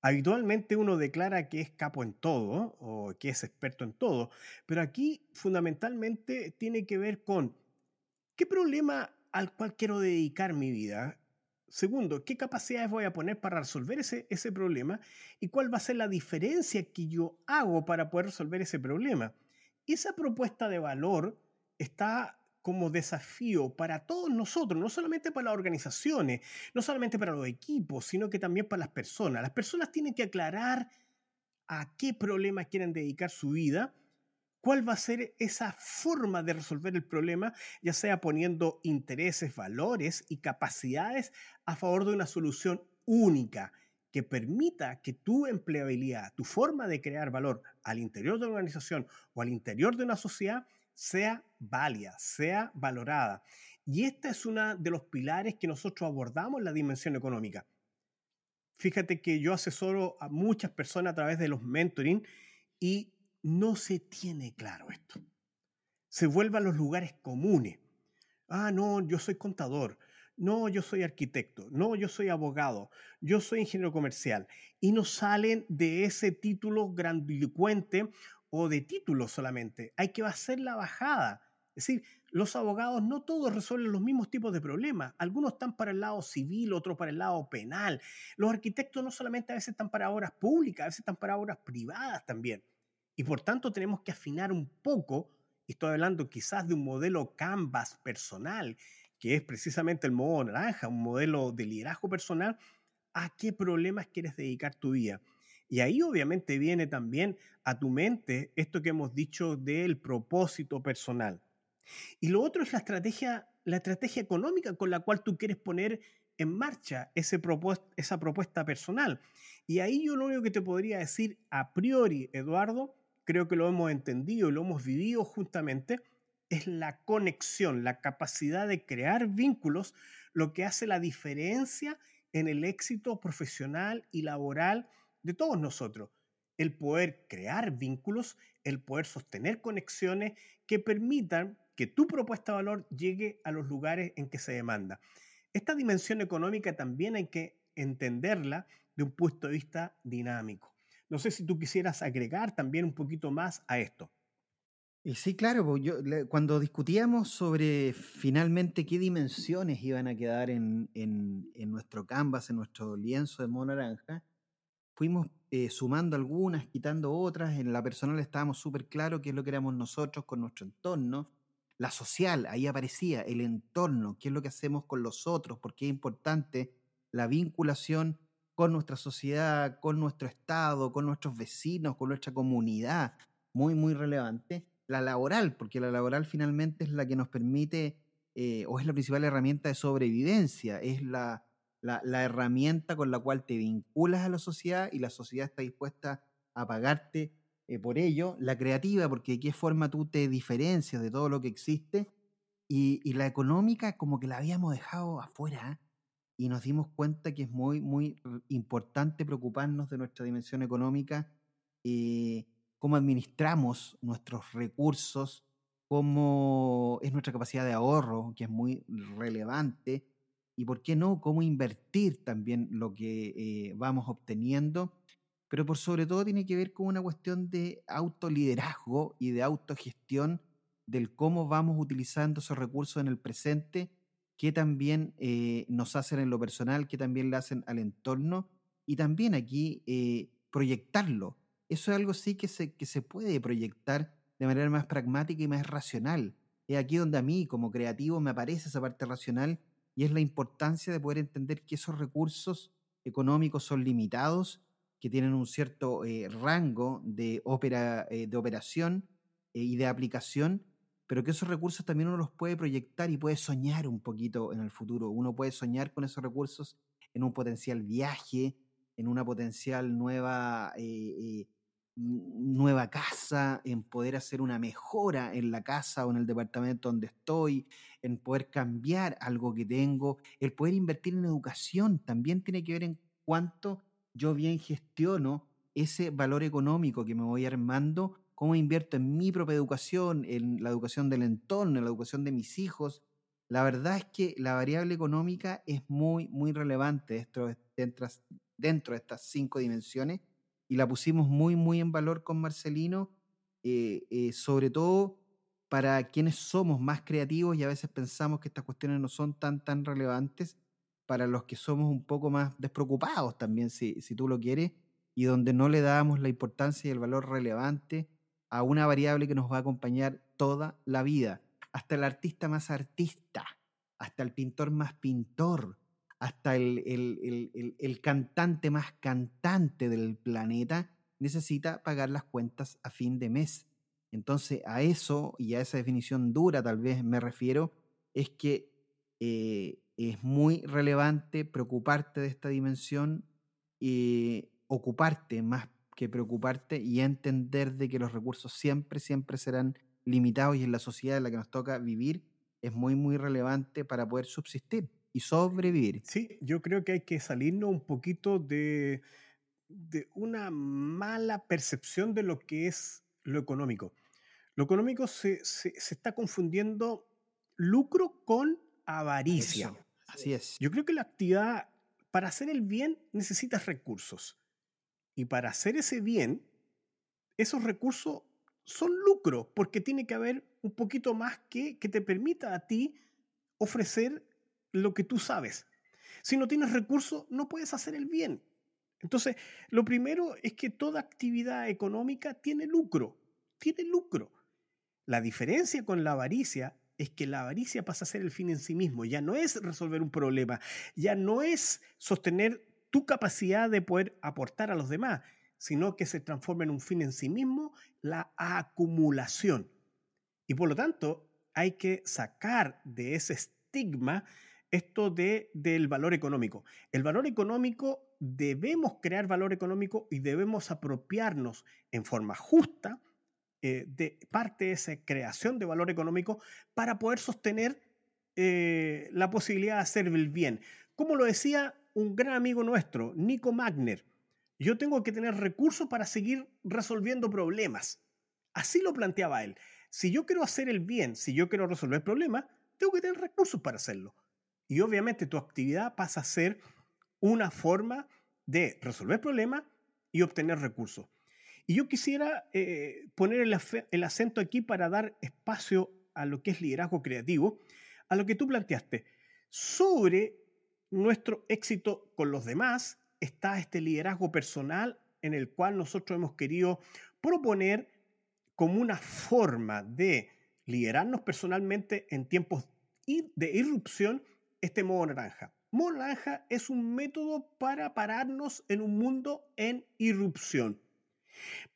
Habitualmente uno declara que es capo en todo o que es experto en todo, pero aquí fundamentalmente tiene que ver con qué problema al cual quiero dedicar mi vida. Segundo, ¿qué capacidades voy a poner para resolver ese, ese problema? ¿Y cuál va a ser la diferencia que yo hago para poder resolver ese problema? Esa propuesta de valor está como desafío para todos nosotros, no solamente para las organizaciones, no solamente para los equipos, sino que también para las personas. Las personas tienen que aclarar a qué problema quieren dedicar su vida, cuál va a ser esa forma de resolver el problema, ya sea poniendo intereses, valores y capacidades a favor de una solución única que permita que tu empleabilidad, tu forma de crear valor al interior de una organización o al interior de una sociedad sea válida, sea valorada. Y este es uno de los pilares que nosotros abordamos en la dimensión económica. Fíjate que yo asesoro a muchas personas a través de los mentoring y no se tiene claro esto. Se vuelve a los lugares comunes. Ah, no, yo soy contador. No, yo soy arquitecto. No, yo soy abogado. Yo soy ingeniero comercial. Y no salen de ese título grandilocuente o de título solamente. Hay que hacer la bajada. Es decir, los abogados no todos resuelven los mismos tipos de problemas. Algunos están para el lado civil, otros para el lado penal. Los arquitectos no solamente a veces están para obras públicas, a veces están para obras privadas también. Y por tanto tenemos que afinar un poco, y estoy hablando quizás de un modelo Canvas personal, que es precisamente el modo naranja, un modelo de liderazgo personal, a qué problemas quieres dedicar tu vida. Y ahí obviamente viene también a tu mente esto que hemos dicho del propósito personal. Y lo otro es la estrategia, la estrategia económica con la cual tú quieres poner en marcha ese esa propuesta personal. Y ahí yo lo único que te podría decir a priori, Eduardo, creo que lo hemos entendido y lo hemos vivido justamente, es la conexión, la capacidad de crear vínculos, lo que hace la diferencia en el éxito profesional y laboral de todos nosotros. El poder crear vínculos, el poder sostener conexiones que permitan que tu propuesta de valor llegue a los lugares en que se demanda. Esta dimensión económica también hay que entenderla de un punto de vista dinámico. No sé si tú quisieras agregar también un poquito más a esto. Y sí, claro, yo, cuando discutíamos sobre finalmente qué dimensiones iban a quedar en, en, en nuestro canvas, en nuestro lienzo de mono naranja, fuimos eh, sumando algunas, quitando otras. En la personal estábamos súper claros qué es lo que éramos nosotros con nuestro entorno. La social, ahí aparecía el entorno, qué es lo que hacemos con los otros, porque es importante la vinculación con nuestra sociedad, con nuestro estado, con nuestros vecinos, con nuestra comunidad, muy, muy relevante. La laboral, porque la laboral finalmente es la que nos permite, eh, o es la principal herramienta de sobrevivencia, es la, la, herramienta con la cual te vinculas a la sociedad y la sociedad está dispuesta a pagarte eh, por ello. La creativa, porque de qué forma tú te diferencias de todo lo que existe. Y, la económica, como que la habíamos dejado afuera y nos dimos cuenta que es muy, muy importante preocuparnos de nuestra dimensión económica, eh, cómo administramos nuestros recursos, cómo es nuestra capacidad de ahorro, que es muy relevante, y por qué no, cómo invertir también lo que eh, vamos obteniendo, pero por sobre todo tiene que ver con una cuestión de autoliderazgo y de autogestión del cómo vamos utilizando esos recursos en el presente, que también eh, nos hacen en lo personal, que también le hacen al entorno, y también aquí eh, proyectarlo. Eso es algo sí que se, que se puede proyectar de manera más pragmática y más racional. Es aquí donde a mí, como creativo, me aparece esa parte racional y es la importancia de poder entender que esos recursos económicos son limitados, que tienen un cierto eh, rango de, ópera, eh, de operación eh, y de aplicación, pero que esos recursos también uno los puede proyectar y puede soñar un poquito en el futuro. Uno puede soñar con esos recursos en un potencial viaje, en una potencial nueva nueva casa, en poder hacer una mejora en la casa o en el departamento donde estoy, en poder cambiar algo que tengo, el poder invertir en educación también tiene que ver en cuánto yo bien gestiono ese valor económico que me voy armando, cómo invierto en mi propia educación, en la educación del entorno, en la educación de mis hijos. La verdad es que la variable económica es muy, muy relevante dentro, dentro de estas cinco dimensiones y la pusimos muy, muy en valor con Marcelino, eh, eh, sobre todo para quienes somos más creativos y a veces pensamos que estas cuestiones no son tan, tan relevantes, para los que somos un poco más despreocupados también, si, si tú lo quieres, y donde no le damos la importancia y el valor relevante a una variable que nos va a acompañar toda la vida. hasta el artista más artista, hasta el pintor más pintor, hasta el, el, cantante más cantante del planeta, necesita pagar las cuentas a fin de mes. Entonces, a eso y a esa definición dura tal vez me refiero, es que eh, es muy relevante preocuparte de esta dimensión y ocuparte más que preocuparte y entender de que los recursos siempre, siempre serán limitados y en la sociedad en la que nos toca vivir es muy, muy relevante para poder subsistir y sobrevivir. Sí, yo creo que hay que salirnos un poquito de, de una mala percepción de lo que es lo económico. Lo económico se, se, está confundiendo lucro con avaricia. así es. Yo creo que la actividad, para hacer el bien, necesitas recursos. Y para hacer ese bien, esos recursos son lucro, porque tiene que haber un poquito más que, que te permita a ti ofrecer lo que tú sabes. Si no tienes recursos, no puedes hacer el bien. Entonces, lo primero es que toda actividad económica tiene lucro, tiene lucro. La diferencia con la avaricia es que la avaricia pasa a ser el fin en sí mismo, ya no es resolver un problema, ya no es sostener tu capacidad de poder aportar a los demás, sino que se transforma en un fin en sí mismo, la acumulación. Y por lo tanto, hay que sacar de ese estigma esto de, del valor económico. El valor económico, debemos crear valor económico y debemos apropiarnos en forma justa eh, de parte de esa creación de valor económico para poder sostener eh, la posibilidad de hacer el bien. Como lo decía un gran amigo nuestro, Nico Magner, yo tengo que tener recursos para seguir resolviendo problemas. Así lo planteaba él. Si yo quiero hacer el bien, si yo quiero resolver problemas, tengo que tener recursos para hacerlo. Y obviamente tu actividad pasa a ser una forma de resolver problemas y obtener recursos. Y yo quisiera eh, poner el, el acento aquí para dar espacio a lo que es liderazgo creativo, a lo que tú planteaste, sobre nuestro éxito con los demás está este liderazgo personal en el cual nosotros hemos querido proponer como una forma de liderarnos personalmente en tiempos de irrupción este modo naranja. Modo naranja es un método para pararnos en un mundo en irrupción.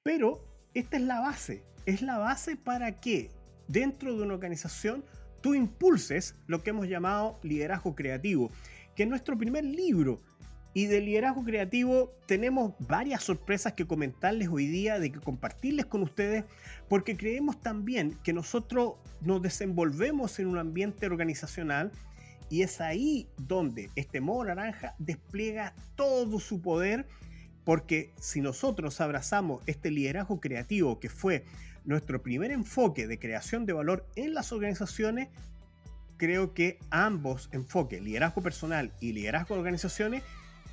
Pero esta es la base. Es la base para que dentro de una organización tú impulses lo que hemos llamado liderazgo creativo, que es nuestro primer libro y de liderazgo creativo tenemos varias sorpresas que comentarles hoy día, de que compartirles con ustedes, porque creemos también que nosotros nos desenvolvemos en un ambiente organizacional y es ahí donde este modo naranja despliega todo su poder, porque si nosotros abrazamos este liderazgo creativo que fue nuestro primer enfoque de creación de valor en las organizaciones, creo que ambos enfoques, liderazgo personal y liderazgo de organizaciones,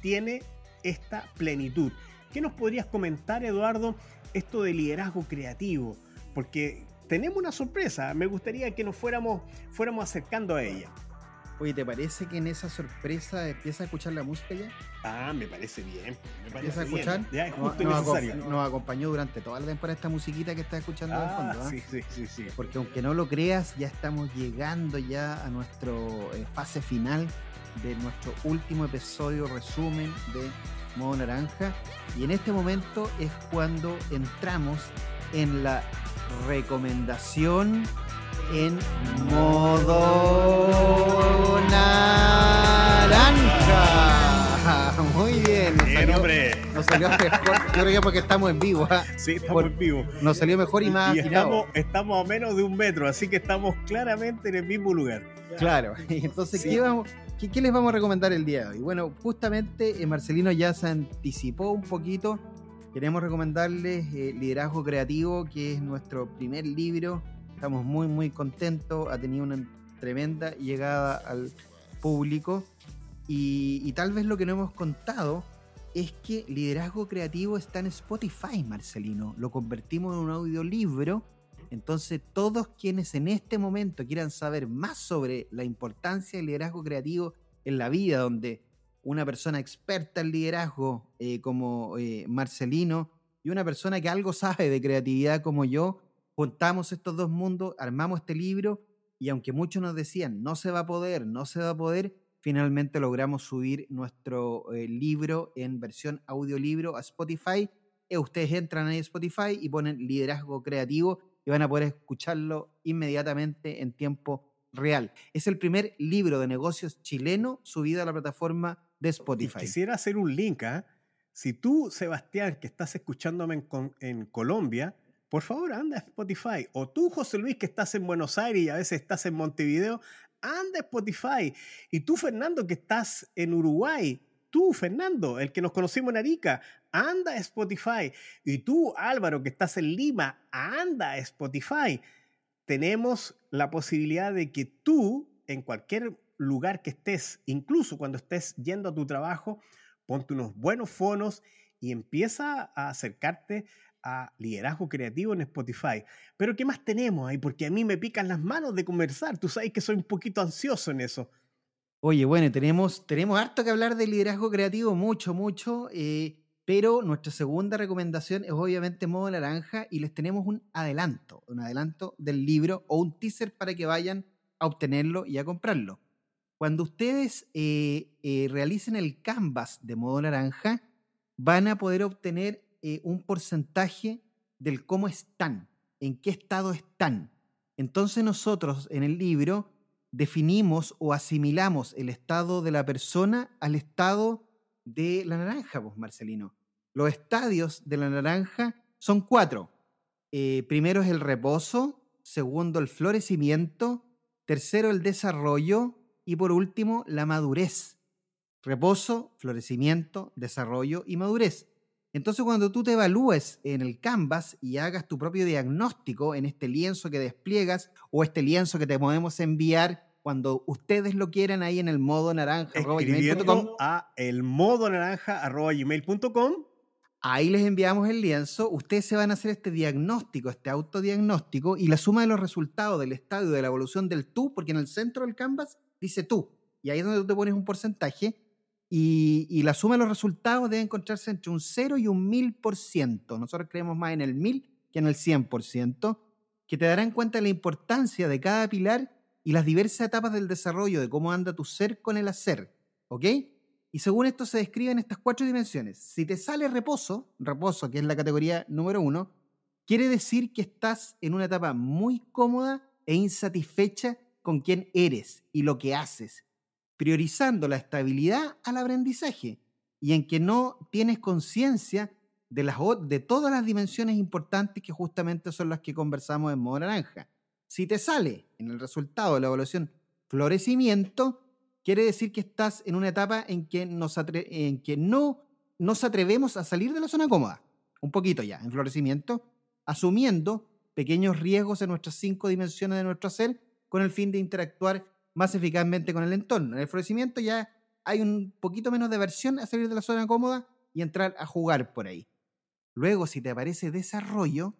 tiene esta plenitud. ¿Qué nos podrías comentar, Eduardo, esto de liderazgo creativo? Porque tenemos una sorpresa, me gustaría que nos fuéramos, fuéramos acercando a ella. Oye, ¿te parece que en esa sorpresa empieza a escuchar la música ya? Ah, me parece bien. Me parece a escuchar? Ya es justo nos, necesario. Nos, acompañó durante toda la temporada esta musiquita que estás escuchando ah, fondo. ¿ah? Sí, sí, sí, sí. Porque aunque no lo creas, ya estamos llegando ya a nuestra eh, fase final de nuestro último episodio resumen de Modo Naranja. Y en este momento es cuando entramos en la recomendación en modo naranja. [laughs] Muy bien. Nos bien, salió, hombre. Nos salió mejor. Yo creo que porque estamos en vivo. ¿ah? Sí, estamos en vivo. Nos salió mejor y, más y estamos, estamos, a menos de un metro, así que estamos claramente en el mismo lugar. Claro. [laughs] Entonces, ¿qué, vamos, qué, les vamos a recomendar el día de hoy? Bueno, justamente eh, Marcelino ya se anticipó un poquito. Queremos recomendarles eh, Liderazgo Creativo, que es nuestro primer libro Estamos muy, muy contentos. Ha tenido una tremenda llegada al público. Y, tal vez lo que no hemos contado es que Liderazgo Creativo está en Spotify, Marcelino. Lo convertimos en un audiolibro. Entonces, todos quienes en este momento quieran saber más sobre la importancia del liderazgo creativo en la vida, donde una persona experta en liderazgo eh, como eh, Marcelino y una persona que algo sabe de creatividad como yo, juntamos estos dos mundos, armamos este libro y aunque muchos nos decían, no se va a poder, no se va a poder, finalmente logramos subir nuestro eh, libro en versión audiolibro a Spotify. Eh, ustedes entran ahí a Spotify y ponen liderazgo creativo y van a poder escucharlo inmediatamente en tiempo real. Es el primer libro de negocios chileno subido a la plataforma de Spotify. quisiera hacer un link. ¿ah? Si tú, Sebastián, que estás escuchándome en, en Colombia, por favor, anda a Spotify. O tú, José Luis, que estás en Buenos Aires y a veces estás en Montevideo, anda a Spotify. Y tú, Fernando, que estás en Uruguay, tú, Fernando, el que nos conocimos en Arica, anda a Spotify. Y tú, Álvaro, que estás en Lima, anda a Spotify. Tenemos la posibilidad de que tú, en cualquier lugar que estés, incluso cuando estés yendo a tu trabajo, ponte unos buenos fonos y empieza a acercarte a liderazgo creativo en Spotify. Pero ¿qué más tenemos ahí? Porque a mí me pican las manos de conversar. Tú sabes que soy un poquito ansioso en eso. Oye, bueno, tenemos, tenemos harto que hablar de liderazgo creativo, mucho, mucho. Eh, pero nuestra segunda recomendación es obviamente modo naranja y les tenemos un adelanto, un adelanto del libro o un teaser para que vayan a obtenerlo y a comprarlo. Cuando ustedes eh, eh, realicen el canvas de modo naranja, van a poder obtener eh, un porcentaje del cómo están, en qué estado están. Entonces nosotros en el libro definimos o asimilamos el estado de la persona al estado de la naranja, pues Marcelino. Los estadios de la naranja son cuatro. Eh, primero es el reposo, segundo el florecimiento, tercero el desarrollo y por último la madurez. Reposo, florecimiento, desarrollo y madurez. Entonces, cuando tú te evalúes en el Canvas y hagas tu propio diagnóstico en este lienzo que despliegas o este lienzo que te podemos enviar cuando ustedes lo quieran ahí en el modo naranja a el modo naranja gmail.com Ahí les enviamos el lienzo, ustedes se van a hacer este diagnóstico, este autodiagnóstico y la suma de los resultados del estadio de la evolución del tú, porque en el centro del canvas dice tú, y ahí es donde tú te pones un porcentaje, y, la suma de los resultados debe encontrarse entre un 0 y un 1000%. Nosotros creemos más en el 1000 que en el 100%, que te darán cuenta de la importancia de cada pilar y las diversas etapas del desarrollo, de cómo anda tu ser con el hacer. ¿Ok? Y según esto se describen estas cuatro dimensiones. Si te sale reposo, reposo que es la categoría número uno, quiere decir que estás en una etapa muy cómoda e insatisfecha con quién eres y lo que haces priorizando la estabilidad al aprendizaje y en que no tienes conciencia de, todas las dimensiones importantes que justamente son las que conversamos en modo naranja. Si te sale en el resultado de la evaluación florecimiento, quiere decir que estás en una etapa en que, en que no nos atrevemos a salir de la zona cómoda, un poquito ya, en florecimiento, asumiendo pequeños riesgos en nuestras cinco dimensiones de nuestro ser con el fin de interactuar más eficazmente con el entorno. En el florecimiento ya hay un poquito menos de versión a salir de la zona cómoda y entrar a jugar por ahí. Luego, si te aparece desarrollo,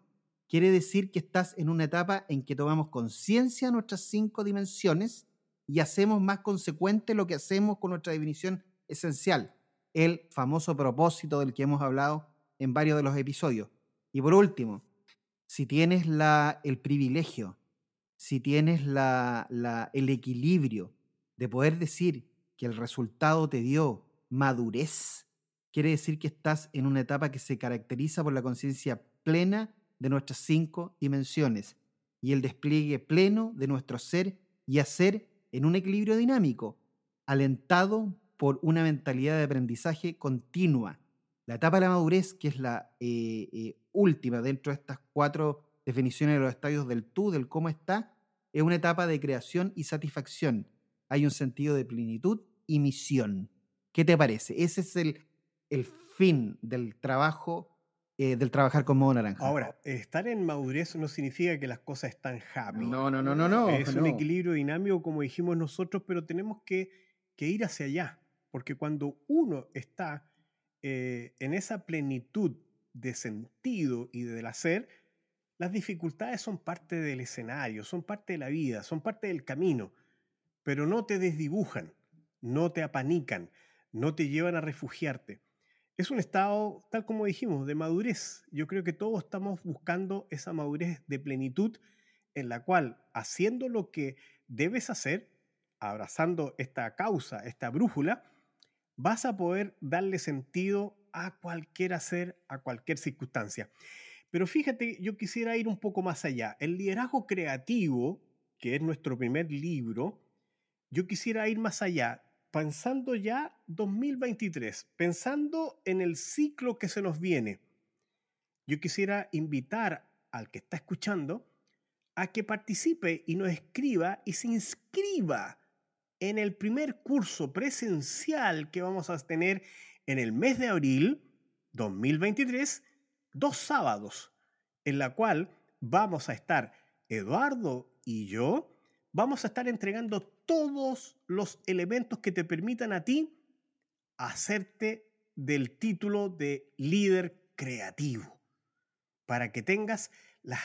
quiere decir que estás en una etapa en que tomamos conciencia de nuestras cinco dimensiones y hacemos más consecuente lo que hacemos con nuestra definición esencial, el famoso propósito del que hemos hablado en varios de los episodios. Y por último, si tienes la, el privilegio si tienes el equilibrio de poder decir que el resultado te dio madurez, quiere decir que estás en una etapa que se caracteriza por la conciencia plena de nuestras cinco dimensiones y el despliegue pleno de nuestro ser y hacer en un equilibrio dinámico, alentado por una mentalidad de aprendizaje continua. La etapa de la madurez, que es la eh, eh, última dentro de estas cuatro definiciones de los estadios del tú, del cómo está, es una etapa de creación y satisfacción. Hay un sentido de plenitud y misión. ¿Qué te parece? Ese es el, el fin del trabajo, eh, del trabajar con modo naranja. Ahora, estar en madurez no significa que las cosas están happy. No, no, no, no, no. Es un equilibrio dinámico, como dijimos nosotros, pero tenemos que, que ir hacia allá. Porque cuando uno está eh, en esa plenitud de sentido y del hacer, las dificultades son parte del escenario, son parte de la vida, son parte del camino, pero no te desdibujan, no te apanican, no te llevan a refugiarte. Es un estado, tal como dijimos, de madurez. Yo creo que todos estamos buscando esa madurez de plenitud en la cual haciendo lo que debes hacer, abrazando esta causa, esta brújula, vas a poder darle sentido a cualquier hacer, a cualquier circunstancia. Pero fíjate, yo quisiera ir un poco más allá. El liderazgo creativo, que es nuestro primer libro, yo quisiera ir más allá, pensando ya 2023, pensando en el ciclo que se nos viene. Yo quisiera invitar al que está escuchando a que participe y nos escriba y se inscriba en el primer curso presencial que vamos a tener en el mes de abril 2023, dos sábados, en la cual vamos a estar Eduardo y yo, vamos a estar entregando todos los elementos que te permitan a ti hacerte del título de líder creativo, para que tengas las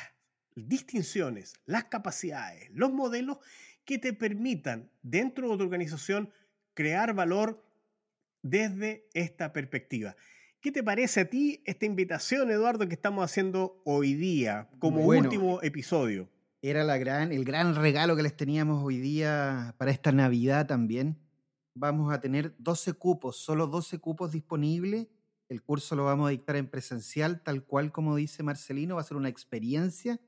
distinciones, las capacidades, los modelos que te permitan dentro de tu organización crear valor desde esta perspectiva. ¿Qué te parece a ti esta invitación, Eduardo, que estamos haciendo hoy día como último episodio? Era la gran, el gran regalo que les teníamos hoy día para esta Navidad también. Vamos a tener 12 cupos, solo 12 cupos disponibles. El curso lo vamos a dictar en presencial, tal cual como dice Marcelino, va a ser una experiencia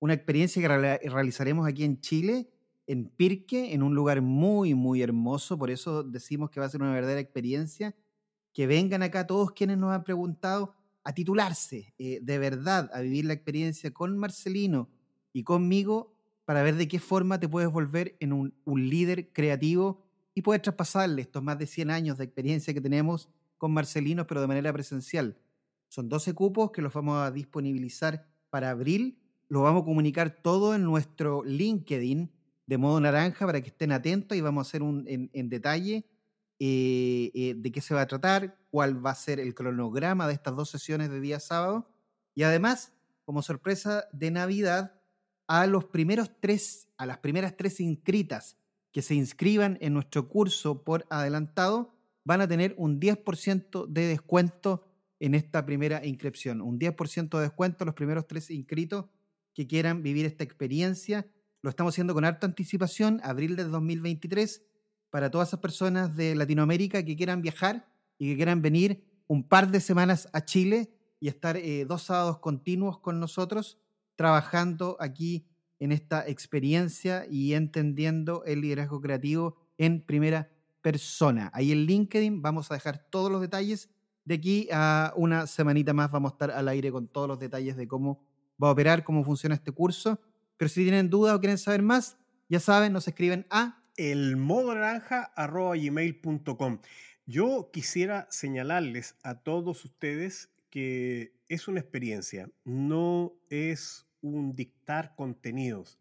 una experiencia que realizaremos aquí en Chile, en Pirque, en un lugar muy, muy hermoso. Por eso decimos que va a ser una verdadera experiencia. Que vengan acá todos quienes nos han preguntado a titularse eh, de verdad, a vivir la experiencia con Marcelino y conmigo para ver de qué forma te puedes volver en un, líder creativo y poder traspasarle estos más de 100 años de experiencia que tenemos con Marcelino, pero de manera presencial. Son 12 cupos que los vamos a disponibilizar para abril lo vamos a comunicar todo en nuestro LinkedIn de modo naranja para que estén atentos y vamos a hacer un, en, detalle eh, eh, de qué se va a tratar, cuál va a ser el cronograma de estas dos sesiones de día sábado. Y además, como sorpresa de Navidad, a los primeros tres, a las primeras tres inscritas que se inscriban en nuestro curso por adelantado, van a tener un 10% de descuento en esta primera inscripción. Un 10% de descuento a los primeros tres inscritos que quieran vivir esta experiencia. Lo estamos haciendo con harta anticipación, abril del 2023, para todas esas personas de Latinoamérica que quieran viajar y que quieran venir un par de semanas a Chile y estar eh, dos sábados continuos con nosotros, trabajando aquí en esta experiencia y entendiendo el liderazgo creativo en primera persona. Ahí en LinkedIn vamos a dejar todos los detalles. De aquí a una semanita más vamos a estar al aire con todos los detalles de cómo va a operar, cómo funciona este curso. Pero si tienen dudas o quieren saber más, ya saben, nos escriben a el Yo quisiera señalarles a todos ustedes que es una experiencia, no es un dictar contenidos.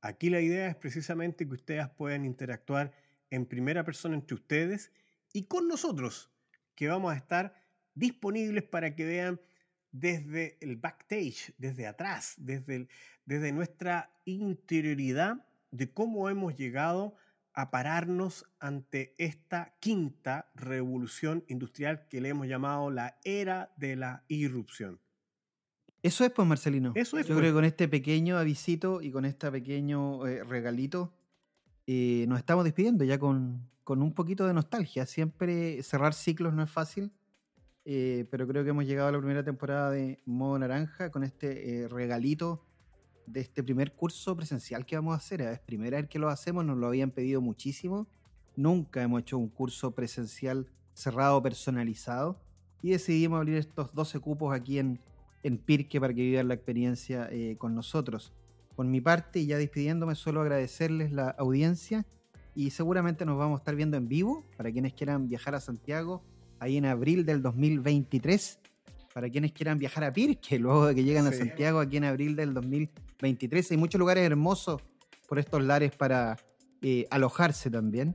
Aquí la idea es precisamente que ustedes puedan interactuar en primera persona entre ustedes y con nosotros, que vamos a estar disponibles para que vean desde el backstage, desde atrás, desde, desde nuestra interioridad de cómo hemos llegado a pararnos ante esta quinta revolución industrial que le hemos llamado la era de la irrupción. Eso es, pues, Marcelino. Eso es. Yo creo pues. que con este pequeño avisito y con este pequeño eh, regalito eh, nos estamos despidiendo ya con, con un poquito de nostalgia. Siempre cerrar ciclos no es fácil eh, pero creo que hemos llegado a la primera temporada de Modo Naranja con este regalito de este primer curso presencial que vamos a hacer. Es primera vez que lo hacemos, nos lo habían pedido muchísimo. Nunca hemos hecho un curso presencial cerrado, personalizado. Y decidimos abrir estos 12 cupos aquí en, en Pirque para que vivan la experiencia eh, con nosotros. Por mi parte, y ya despidiéndome, solo agradecerles la audiencia y seguramente nos vamos a estar viendo en vivo para quienes quieran viajar a Santiago ahí en abril del 2023. Para quienes quieran viajar a Pirque, luego de que llegan a Santiago aquí en abril del 2023. Hay muchos lugares hermosos por estos lares para eh, alojarse también.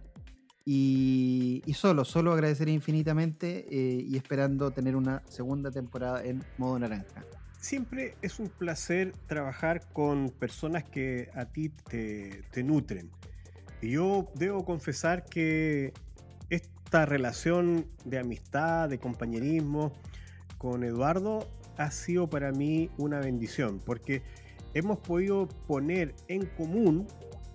Y, solo, solo agradecer infinitamente eh, y esperando tener una segunda temporada en modo naranja. Siempre es un placer trabajar con personas que a ti te, te nutren. Y yo debo confesar que esta relación de amistad, de compañerismo con Eduardo ha sido para mí una bendición, porque hemos podido poner en común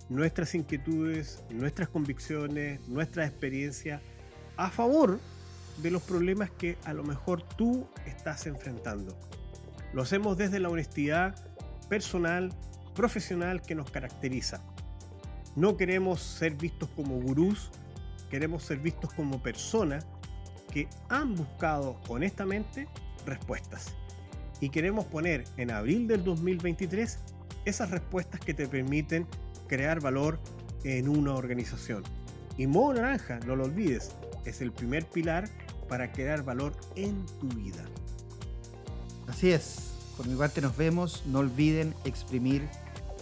nuestras inquietudes, nuestras convicciones, nuestra experiencia a favor de los problemas que a lo mejor tú estás enfrentando. Lo hacemos desde la honestidad personal, profesional que nos caracteriza. No queremos ser vistos como gurús, queremos ser vistos como personas que han buscado honestamente respuestas. Y queremos poner en abril del 2023 esas respuestas que te permiten crear valor en una organización. Y Modo Naranja, no lo olvides, es el primer pilar para crear valor en tu vida. Así es. Por mi parte nos vemos. No olviden exprimir,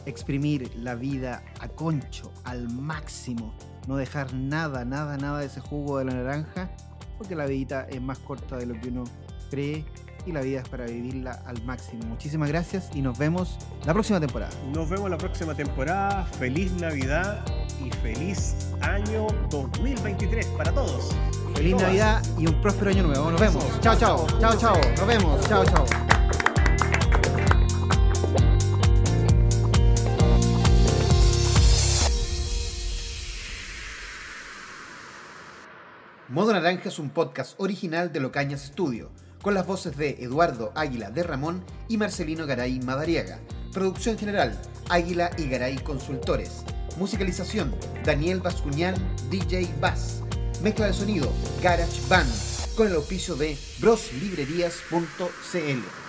exprimir la vida a concho, al máximo. No dejar nada, nada, nada de ese jugo de la naranja, porque la vida es más corta de lo que uno cree y la vida es para vivirla al máximo. Muchísimas gracias y nos vemos la próxima temporada. Nos vemos la próxima temporada. Feliz Navidad y feliz año 2023 para todos. Feliz Navidad y un próspero año nuevo. Nos vemos. Chao, chao. Chao, chao. Nos vemos. Chao, chao. Modo Naranja es un podcast original de Locañas Studio con las voces de Eduardo Águila de Ramón y Marcelino Garay Madariaga. Producción general, Águila y Garay Consultores. Musicalización, Daniel Bascuñán, DJ Bass. Mezcla de sonido, Garage Band, con el auspicio de broslibrerías.cl.